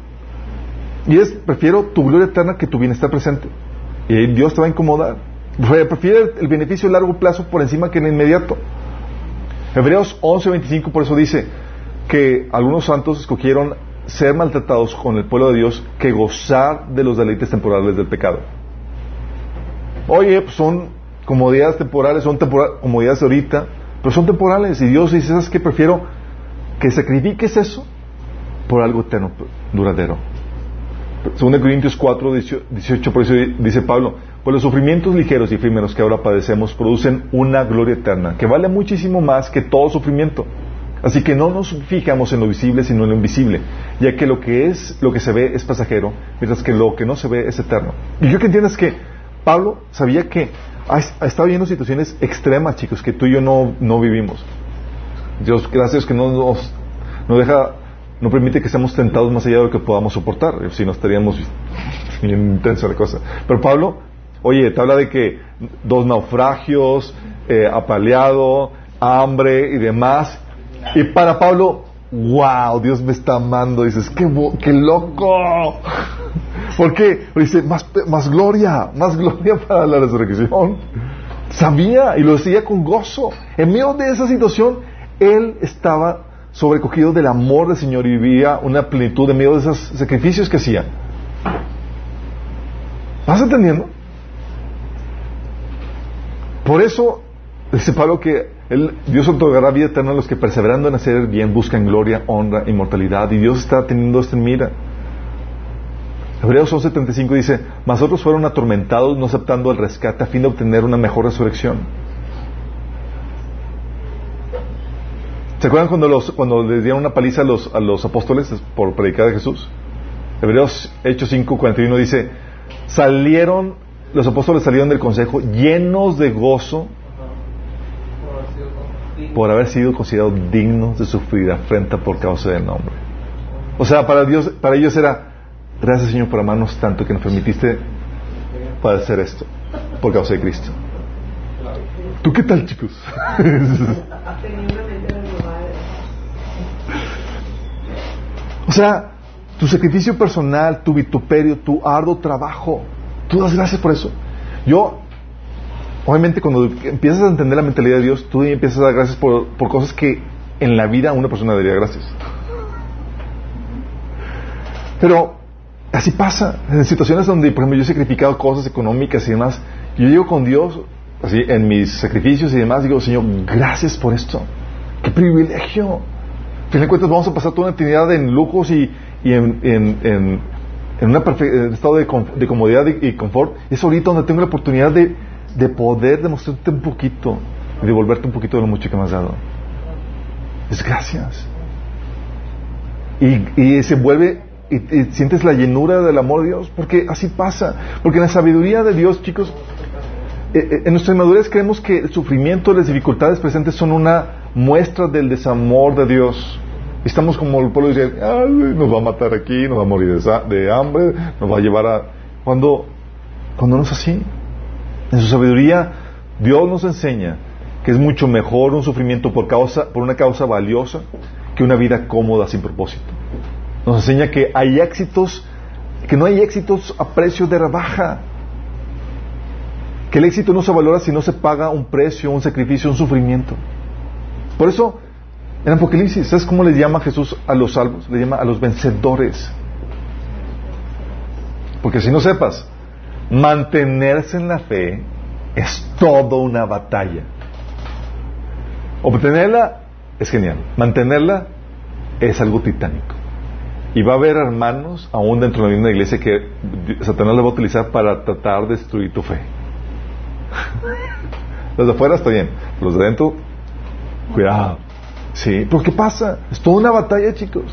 Y es, prefiero tu gloria eterna que tu bienestar presente. Y Dios te va a incomodar. Prefiere el beneficio a largo plazo por encima que en el inmediato. Hebreos 11:25 por eso dice que algunos santos escogieron ser maltratados con el pueblo de Dios que gozar de los deleites temporales del pecado. Oye, pues son comodidades temporales, son comodidades de ahorita, pero son temporales. Y Dios dice, ¿sabes qué? Prefiero que sacrifiques eso por algo eterno, duradero. Según Corintios 4, 18, por eso dice Pablo, pues los sufrimientos ligeros y efímeros que ahora padecemos producen una gloria eterna, que vale muchísimo más que todo sufrimiento. Así que no nos fijamos en lo visible, sino en lo invisible, ya que lo que es, lo que se ve es pasajero, mientras que lo que no se ve es eterno. Y yo que entiendas que Pablo sabía que ha, estado viviendo situaciones extremas, chicos, que tú y yo no, no vivimos. Dios, gracias que no nos no deja, no permite que seamos tentados más allá de lo que podamos soportar, si no estaríamos bien intensa la cosa. Pero Pablo, oye, te habla de que dos naufragios, eh, apaleado, hambre y demás. Y para Pablo, wow, Dios me está amando. Dices, qué, qué loco. ¿Por qué? dice, más, más gloria, más gloria para la resurrección. Sabía y lo decía con gozo. En medio de esa situación, él estaba sobrecogido del amor del Señor y vivía una plenitud en medio de esos sacrificios que hacía. ¿Vas entendiendo? Por eso dice Pablo que Él, Dios otorgará vida eterna a los que perseverando en hacer bien buscan gloria, honra, inmortalidad. Y Dios está teniendo esto en mira. Hebreos 11:35 dice, mas otros fueron atormentados no aceptando el rescate a fin de obtener una mejor resurrección. ¿Se acuerdan cuando, los, cuando les dieron una paliza a los, a los apóstoles por predicar de Jesús? Hebreos Hechos 5:41 dice, salieron, los apóstoles salieron del consejo llenos de gozo por haber sido considerados dignos de sufrir afrenta por causa del nombre. O sea, para Dios, para ellos era, gracias Señor por amarnos tanto que nos permitiste padecer esto por causa de Cristo. ¿Tú qué tal, chicos? o sea, tu sacrificio personal, tu vituperio, tu arduo trabajo, tú das gracias por eso. Yo, obviamente, cuando empiezas a entender la mentalidad de Dios, tú empiezas a dar gracias por, por cosas que en la vida una persona daría gracias. Pero así pasa. En situaciones donde, por ejemplo, yo he sacrificado cosas económicas y demás, yo llego con Dios, así, en mis sacrificios y demás, digo, Señor, gracias por esto. ¡Qué privilegio! Fin de cuentas, vamos a pasar toda una eternidad en lujos y, y en, en, en, un estado de, de comodidad y, confort. Es ahorita donde tengo la oportunidad de, de poder demostrarte un poquito y devolverte un poquito de lo mucho que me has dado. Es gracias. Y, y se vuelve y, sientes la llenura del amor de Dios, porque así pasa. Porque en la sabiduría de Dios, chicos, eh, eh, en nuestra inmadurez creemos que el sufrimiento, las dificultades presentes son una muestra del desamor de Dios. Estamos como el pueblo dice, nos va a matar aquí, nos va a morir de, de, hambre, nos va a llevar a... Cuando, cuando no es así. En su sabiduría, Dios nos enseña que es mucho mejor un sufrimiento por, causa, por una causa valiosa que una vida cómoda sin propósito. Nos enseña que hay éxitos, que no hay éxitos a precio de rebaja. Que el éxito no se valora si no se paga un precio, un sacrificio, un sufrimiento. Por eso, en Apocalipsis, ¿sabes cómo le llama Jesús a los salvos? Le llama a los vencedores. Porque si no sepas, mantenerse en la fe es toda una batalla. Obtenerla es genial. Mantenerla es algo titánico. Y va a haber hermanos, aún dentro de la misma iglesia, que Satanás le va a utilizar para tratar de destruir tu fe. Los de afuera está bien, los de dentro, cuidado. Sí, porque ¿qué pasa? Es toda una batalla, chicos.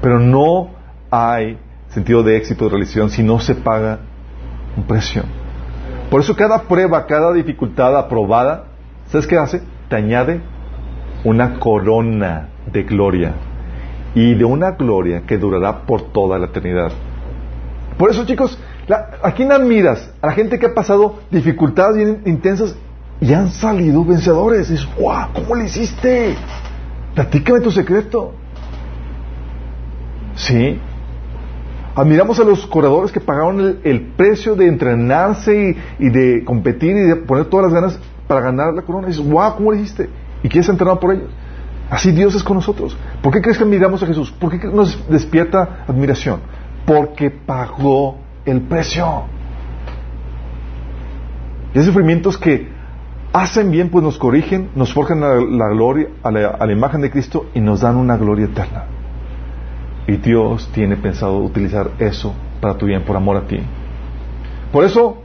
Pero no hay sentido de éxito de religión si no se paga un precio. Por eso cada prueba, cada dificultad aprobada, ¿sabes qué hace? Te añade una corona de gloria. Y de una gloria que durará por toda la eternidad. Por eso, chicos, la, ¿a quién admiras? A la gente que ha pasado dificultades intensas y han salido vencedores. Es, ¡guau! ¿Cómo le hiciste? Platícame tu secreto. Sí. Admiramos a los corredores que pagaron el, precio de entrenarse y, de competir y de poner todas las ganas para ganar la corona. Dices, wow, ¿cómo le hiciste? Y quieres entrenar por ellos. Así Dios es con nosotros. ¿Por qué crees que admiramos a Jesús? ¿Por qué nos despierta admiración? Porque pagó el precio. Y hay sufrimientos que hacen bien, pues nos corrigen, nos forjan la, gloria, a la, a la, imagen de Cristo y nos dan una gloria eterna. Y Dios tiene pensado utilizar eso para tu bien, por amor a ti. Por eso,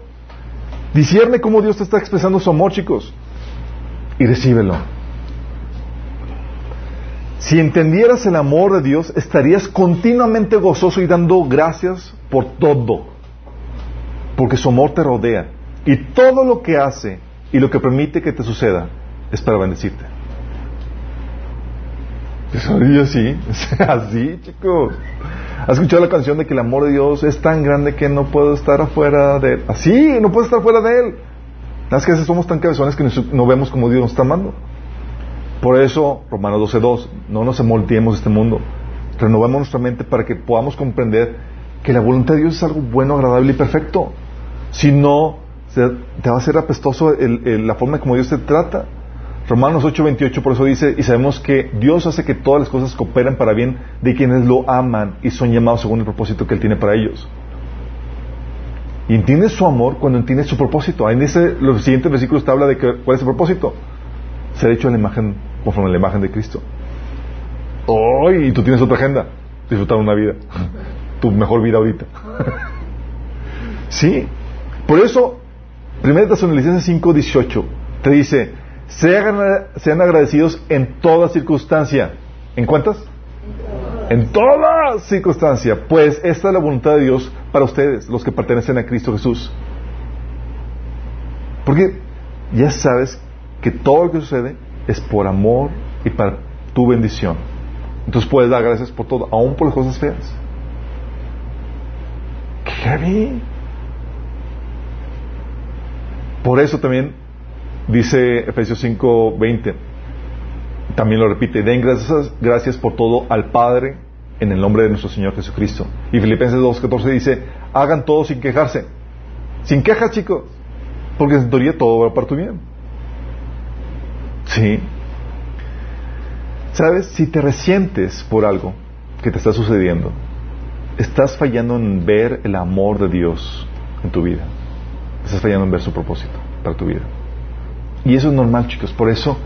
discierne cómo Dios te está expresando su amor, chicos, y recíbelo. Si entendieras el amor de Dios, estarías continuamente gozoso y dando gracias por todo, porque su amor te rodea. Y todo lo que hace y lo que permite que te suceda es para bendecirte. ¿Y así? así, chicos. ¿Has escuchado la canción de que el amor de Dios es tan grande que no puedo estar afuera de él? Así, no puedo estar fuera de él. Es que somos tan cabezones que no vemos como Dios nos está amando. Por eso, Romanos 12.2, no nos emoldeemos este mundo. Renovemos nuestra mente para que podamos comprender que la voluntad de Dios es algo bueno, agradable y perfecto. Si no, te va a ser apestoso el, la forma como Dios te trata. Romanos 8:28 por eso dice, y sabemos que Dios hace que todas las cosas cooperen para bien de quienes lo aman y son llamados según el propósito que Él tiene para ellos. Y entiendes su amor cuando entiendes su propósito. En ese, los siguientes versículos te habla de que, cuál es el propósito. ser hecho a la imagen, conforme a la imagen de Cristo. Oh, tú tienes otra agenda, disfrutar una vida, tu mejor vida ahorita. sí, por eso, 1 Tesalonicenses 5, 18, te dice, sean, sean agradecidos en toda circunstancia. ¿En cuántas? En toda circunstancia, pues esta es la voluntad de Dios para ustedes, los que pertenecen a Cristo Jesús. Porque ya sabes que todo lo que sucede es por amor y para tu bendición. Entonces puedes dar gracias por todo, aún por las cosas feas. ¡Qué Por eso también dice Efesios 5:20, también lo repite, den gracias, gracias por todo al Padre en el nombre de nuestro Señor Jesucristo. Y Filipenses 2:14 dice, hagan todo sin quejarse. Sin quejas, chicos. Porque en teoría todo va para tu bien. Sí. ¿Sabes? Si te resientes por algo que te está sucediendo, estás fallando en ver el amor de Dios en tu vida. Estás fallando en ver su propósito para tu vida. Y eso es normal, chicos. Por eso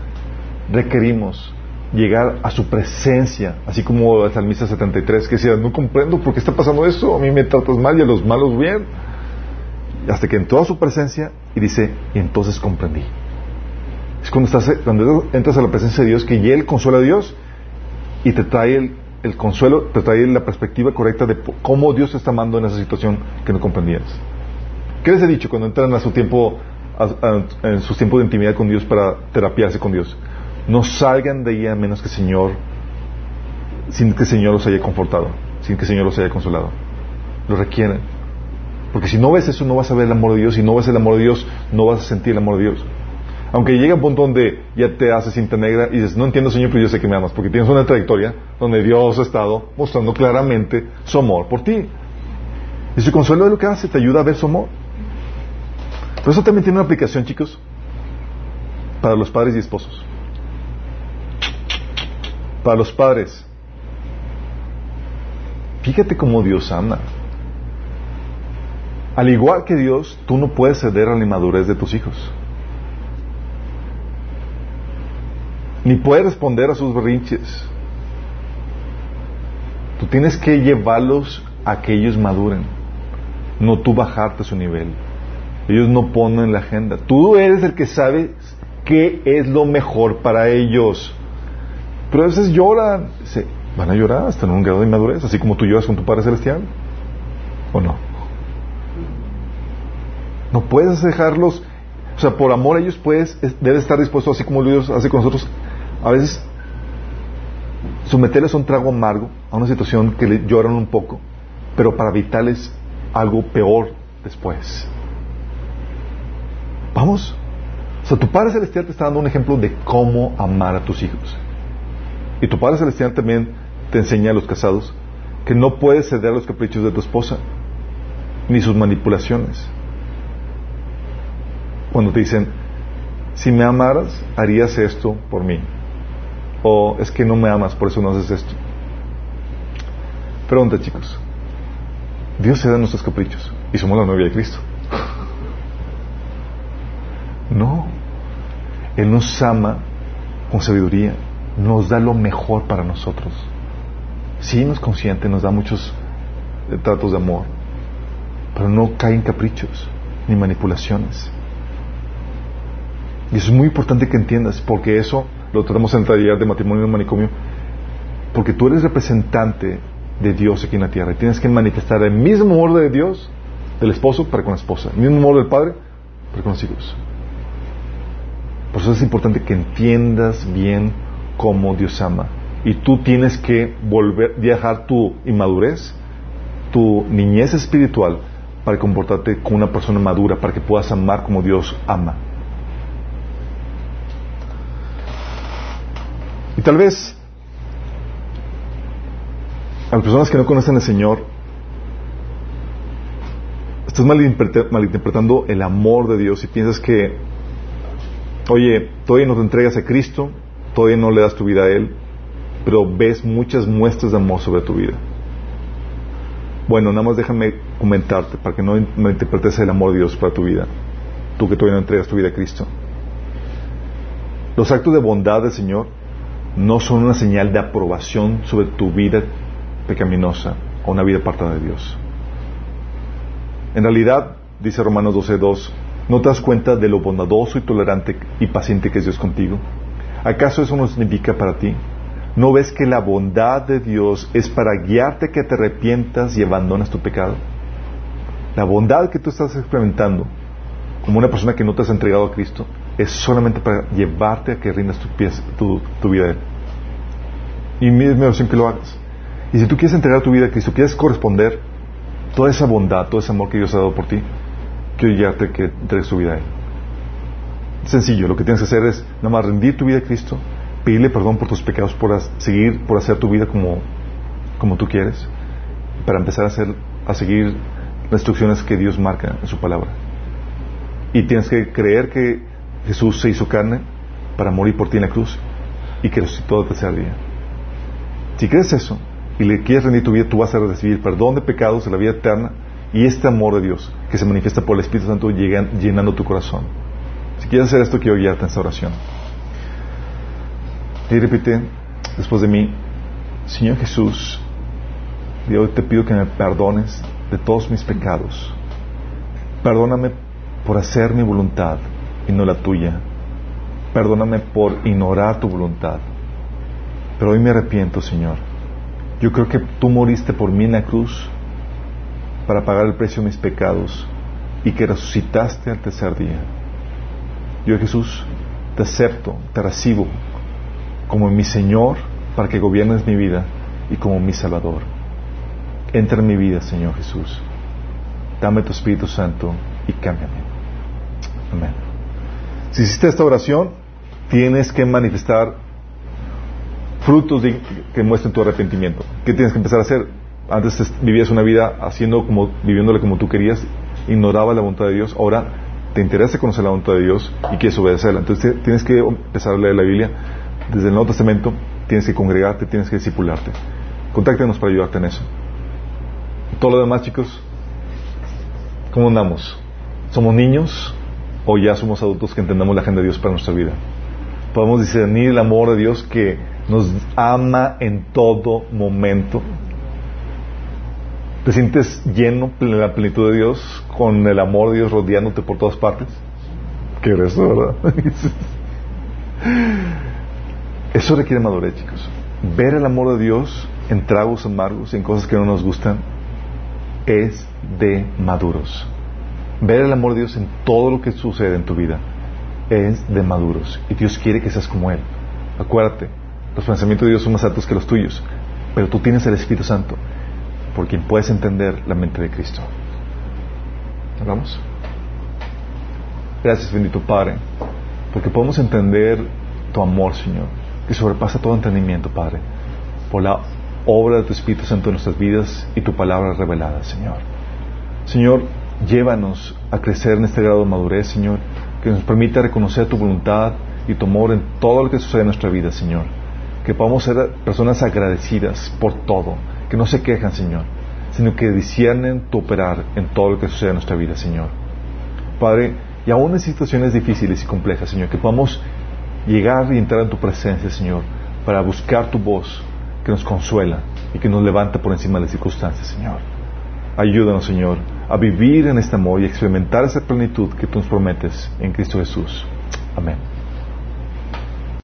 requerimos llegar a su presencia, así como el salmista 73 que decía, no comprendo por qué está pasando eso, a mí me tratas mal y a los malos bien. Hasta que entró a su presencia y dice, y entonces comprendí. Es cuando, entras a la presencia de Dios que ya Él consuela a Dios y te trae el, el consuelo, te trae la perspectiva correcta de cómo Dios te está amando en esa situación que no comprendías. ¿Qué les he dicho cuando entran a su tiempo, en sus tiempos de intimidad con Dios para terapiarse con Dios? No salgan de ahí a menos que el Señor, sin que el Señor los haya confortado, sin que el Señor los haya consolado. Lo requieren. Porque si no ves eso, no vas a ver el amor de Dios. Si no ves el amor de Dios, no vas a sentir el amor de Dios. Aunque llega un punto donde ya te haces cinta negra y dices, no entiendo, Señor, pero yo sé que me amas. Porque tienes una trayectoria donde Dios ha estado mostrando claramente su amor por ti. Y su consuelo de lo que hace te ayuda a ver su amor. Pero eso también tiene una aplicación, chicos, para los padres y esposos para los padres. Fíjate cómo Dios ama. Al igual que Dios, tú no puedes ceder a la inmadurez de tus hijos. Ni puedes responder a sus berrinches. Tú tienes que llevarlos a que ellos maduren, no tú bajarte su nivel. Ellos no ponen la agenda. Tú eres el que sabe qué es lo mejor para ellos. Pero a veces lloran. Se, van a llorar hasta en un grado de inmadurez, así como tú lloras con tu Padre Celestial. ¿O no? No puedes dejarlos, o sea, por amor a ellos puedes, debes estar dispuesto, así como Dios hace con nosotros, a veces someterles a un trago amargo, a una situación que le lloran un poco, pero para evitarles algo peor después. Vamos. O sea, tu Padre Celestial te está dando un ejemplo de cómo amar a tus hijos. Y tu Padre Celestial también te enseña a los casados que no puedes ceder a los caprichos de tu esposa, ni sus manipulaciones. Cuando te dicen, si me amaras, harías esto por mí. O es que no me amas, por eso no haces esto. Pregunta, chicos. Dios se da nuestros caprichos y somos la novia de Cristo. No. Él nos ama con sabiduría nos da lo mejor para nosotros. Sí nos consiente, nos da muchos eh, tratos de amor, pero no cae en caprichos ni manipulaciones. Y es muy importante que entiendas, porque eso lo tratamos en el taller de matrimonio y manicomio, porque tú eres representante de Dios aquí en la tierra y tienes que manifestar el mismo amor de Dios del esposo para con la esposa, el mismo amor del padre para con los hijos. Por eso es importante que entiendas bien como Dios ama. Y tú tienes que volver, viajar tu inmadurez, tu niñez espiritual, para comportarte como una persona madura, para que puedas amar como Dios ama. Y tal vez a las personas que no conocen al Señor, estás malinterpretando el amor de Dios y piensas que, oye, todavía no te entregas a Cristo, todavía no le das tu vida a Él, pero ves muchas muestras de amor sobre tu vida. Bueno, nada más déjame comentarte para que no interpretes el amor de Dios para tu vida, tú que todavía no entregas tu vida a Cristo. Los actos de bondad del Señor no son una señal de aprobación sobre tu vida pecaminosa o una vida apartada de Dios. En realidad, dice Romanos 12.2, ¿no te das cuenta de lo bondadoso y tolerante y paciente que es Dios contigo? ¿Acaso eso no significa para ti? ¿No ves que la bondad de Dios es para guiarte que te arrepientas y abandonas tu pecado? La bondad que tú estás experimentando como una persona que no te has entregado a Cristo es solamente para llevarte a que rindas tu, tu, vida a Él. Y mi, mi oración que lo hagas. Y si tú quieres entregar tu vida a Cristo, quieres corresponder toda esa bondad, todo ese amor que Dios ha dado por ti, quiero guiarte a que entregues tu vida a Él. Sencillo, lo que tienes que hacer es nada más rendir tu vida a Cristo, pedirle perdón por tus pecados, por seguir, por hacer tu vida como, como tú quieres, para empezar a, hacer, a seguir las instrucciones que Dios marca en su palabra. Y tienes que creer que Jesús se hizo carne para morir por ti en la cruz y que resucitó al tercer día. Si crees eso y le quieres rendir tu vida, tú vas a recibir perdón de pecados, de la vida eterna y este amor de Dios que se manifiesta por el Espíritu Santo llenando tu corazón. Si quieres hacer esto, quiero guiarte en esta oración. Y repite después de mí, Señor Jesús, Dios te pido que me perdones de todos mis pecados. Perdóname por hacer mi voluntad y no la tuya. Perdóname por ignorar tu voluntad. Pero hoy me arrepiento, Señor. Yo creo que tú moriste por mí en la cruz para pagar el precio de mis pecados y que resucitaste al tercer día. Yo, Jesús, te acepto, te recibo como mi Señor para que gobiernes mi vida y como mi Salvador. Entra en mi vida, Señor Jesús. Dame tu Espíritu Santo y cámbiame. Amén. Si hiciste esta oración, tienes que manifestar frutos que muestren tu arrepentimiento. ¿Qué tienes que empezar a hacer? Antes vivías una vida haciendo como, viviéndole como tú querías, ignoraba la voluntad de Dios. Ahora te interesa conocer la voluntad de Dios y quieres obedecerla. Entonces tienes que empezar a leer la Biblia. Desde el Nuevo Testamento tienes que congregarte, tienes que discipularte. Contáctanos para ayudarte en eso. Todo lo demás, chicos, ¿cómo andamos? ¿Somos niños? o ya somos adultos que entendamos la agenda de Dios para nuestra vida. Podemos discernir el amor de Dios que nos ama en todo momento. ¿Te sientes lleno en la plenitud de Dios, con el amor de Dios rodeándote por todas partes? Qué eso, ¿verdad? Eso requiere madurez, chicos. Ver el amor de Dios en tragos amargos, en cosas que no nos gustan, es de maduros ver el amor de Dios en todo lo que sucede en tu vida es de maduros y Dios quiere que seas como Él. Acuérdate, los pensamientos de Dios son más altos que los tuyos, pero tú tienes el Espíritu Santo por quien puedes entender la mente de Cristo. ¿Vamos? Gracias, bendito Padre, porque podemos entender tu amor, Señor, que sobrepasa todo entendimiento, Padre, por la obra de tu Espíritu Santo en nuestras vidas y tu palabra revelada, Señor. Señor, llévanos a crecer en este grado de madurez, Señor, que nos permita reconocer tu voluntad y tu amor en todo lo que sucede en nuestra vida, Señor. Que podamos ser personas agradecidas por todo, que no se quejan, Señor, sino que disciernen tu operar en todo lo que sucede en nuestra vida, Señor. Padre, y aún en situaciones difíciles y complejas, Señor, que podamos llegar y entrar en tu presencia, Señor, para buscar tu voz que nos consuela y que nos levanta por encima de las circunstancias, Señor. Ayúdanos, Señor, a vivir en este amor y experimentar esa plenitud que tú nos prometes en Cristo Jesús. Amén.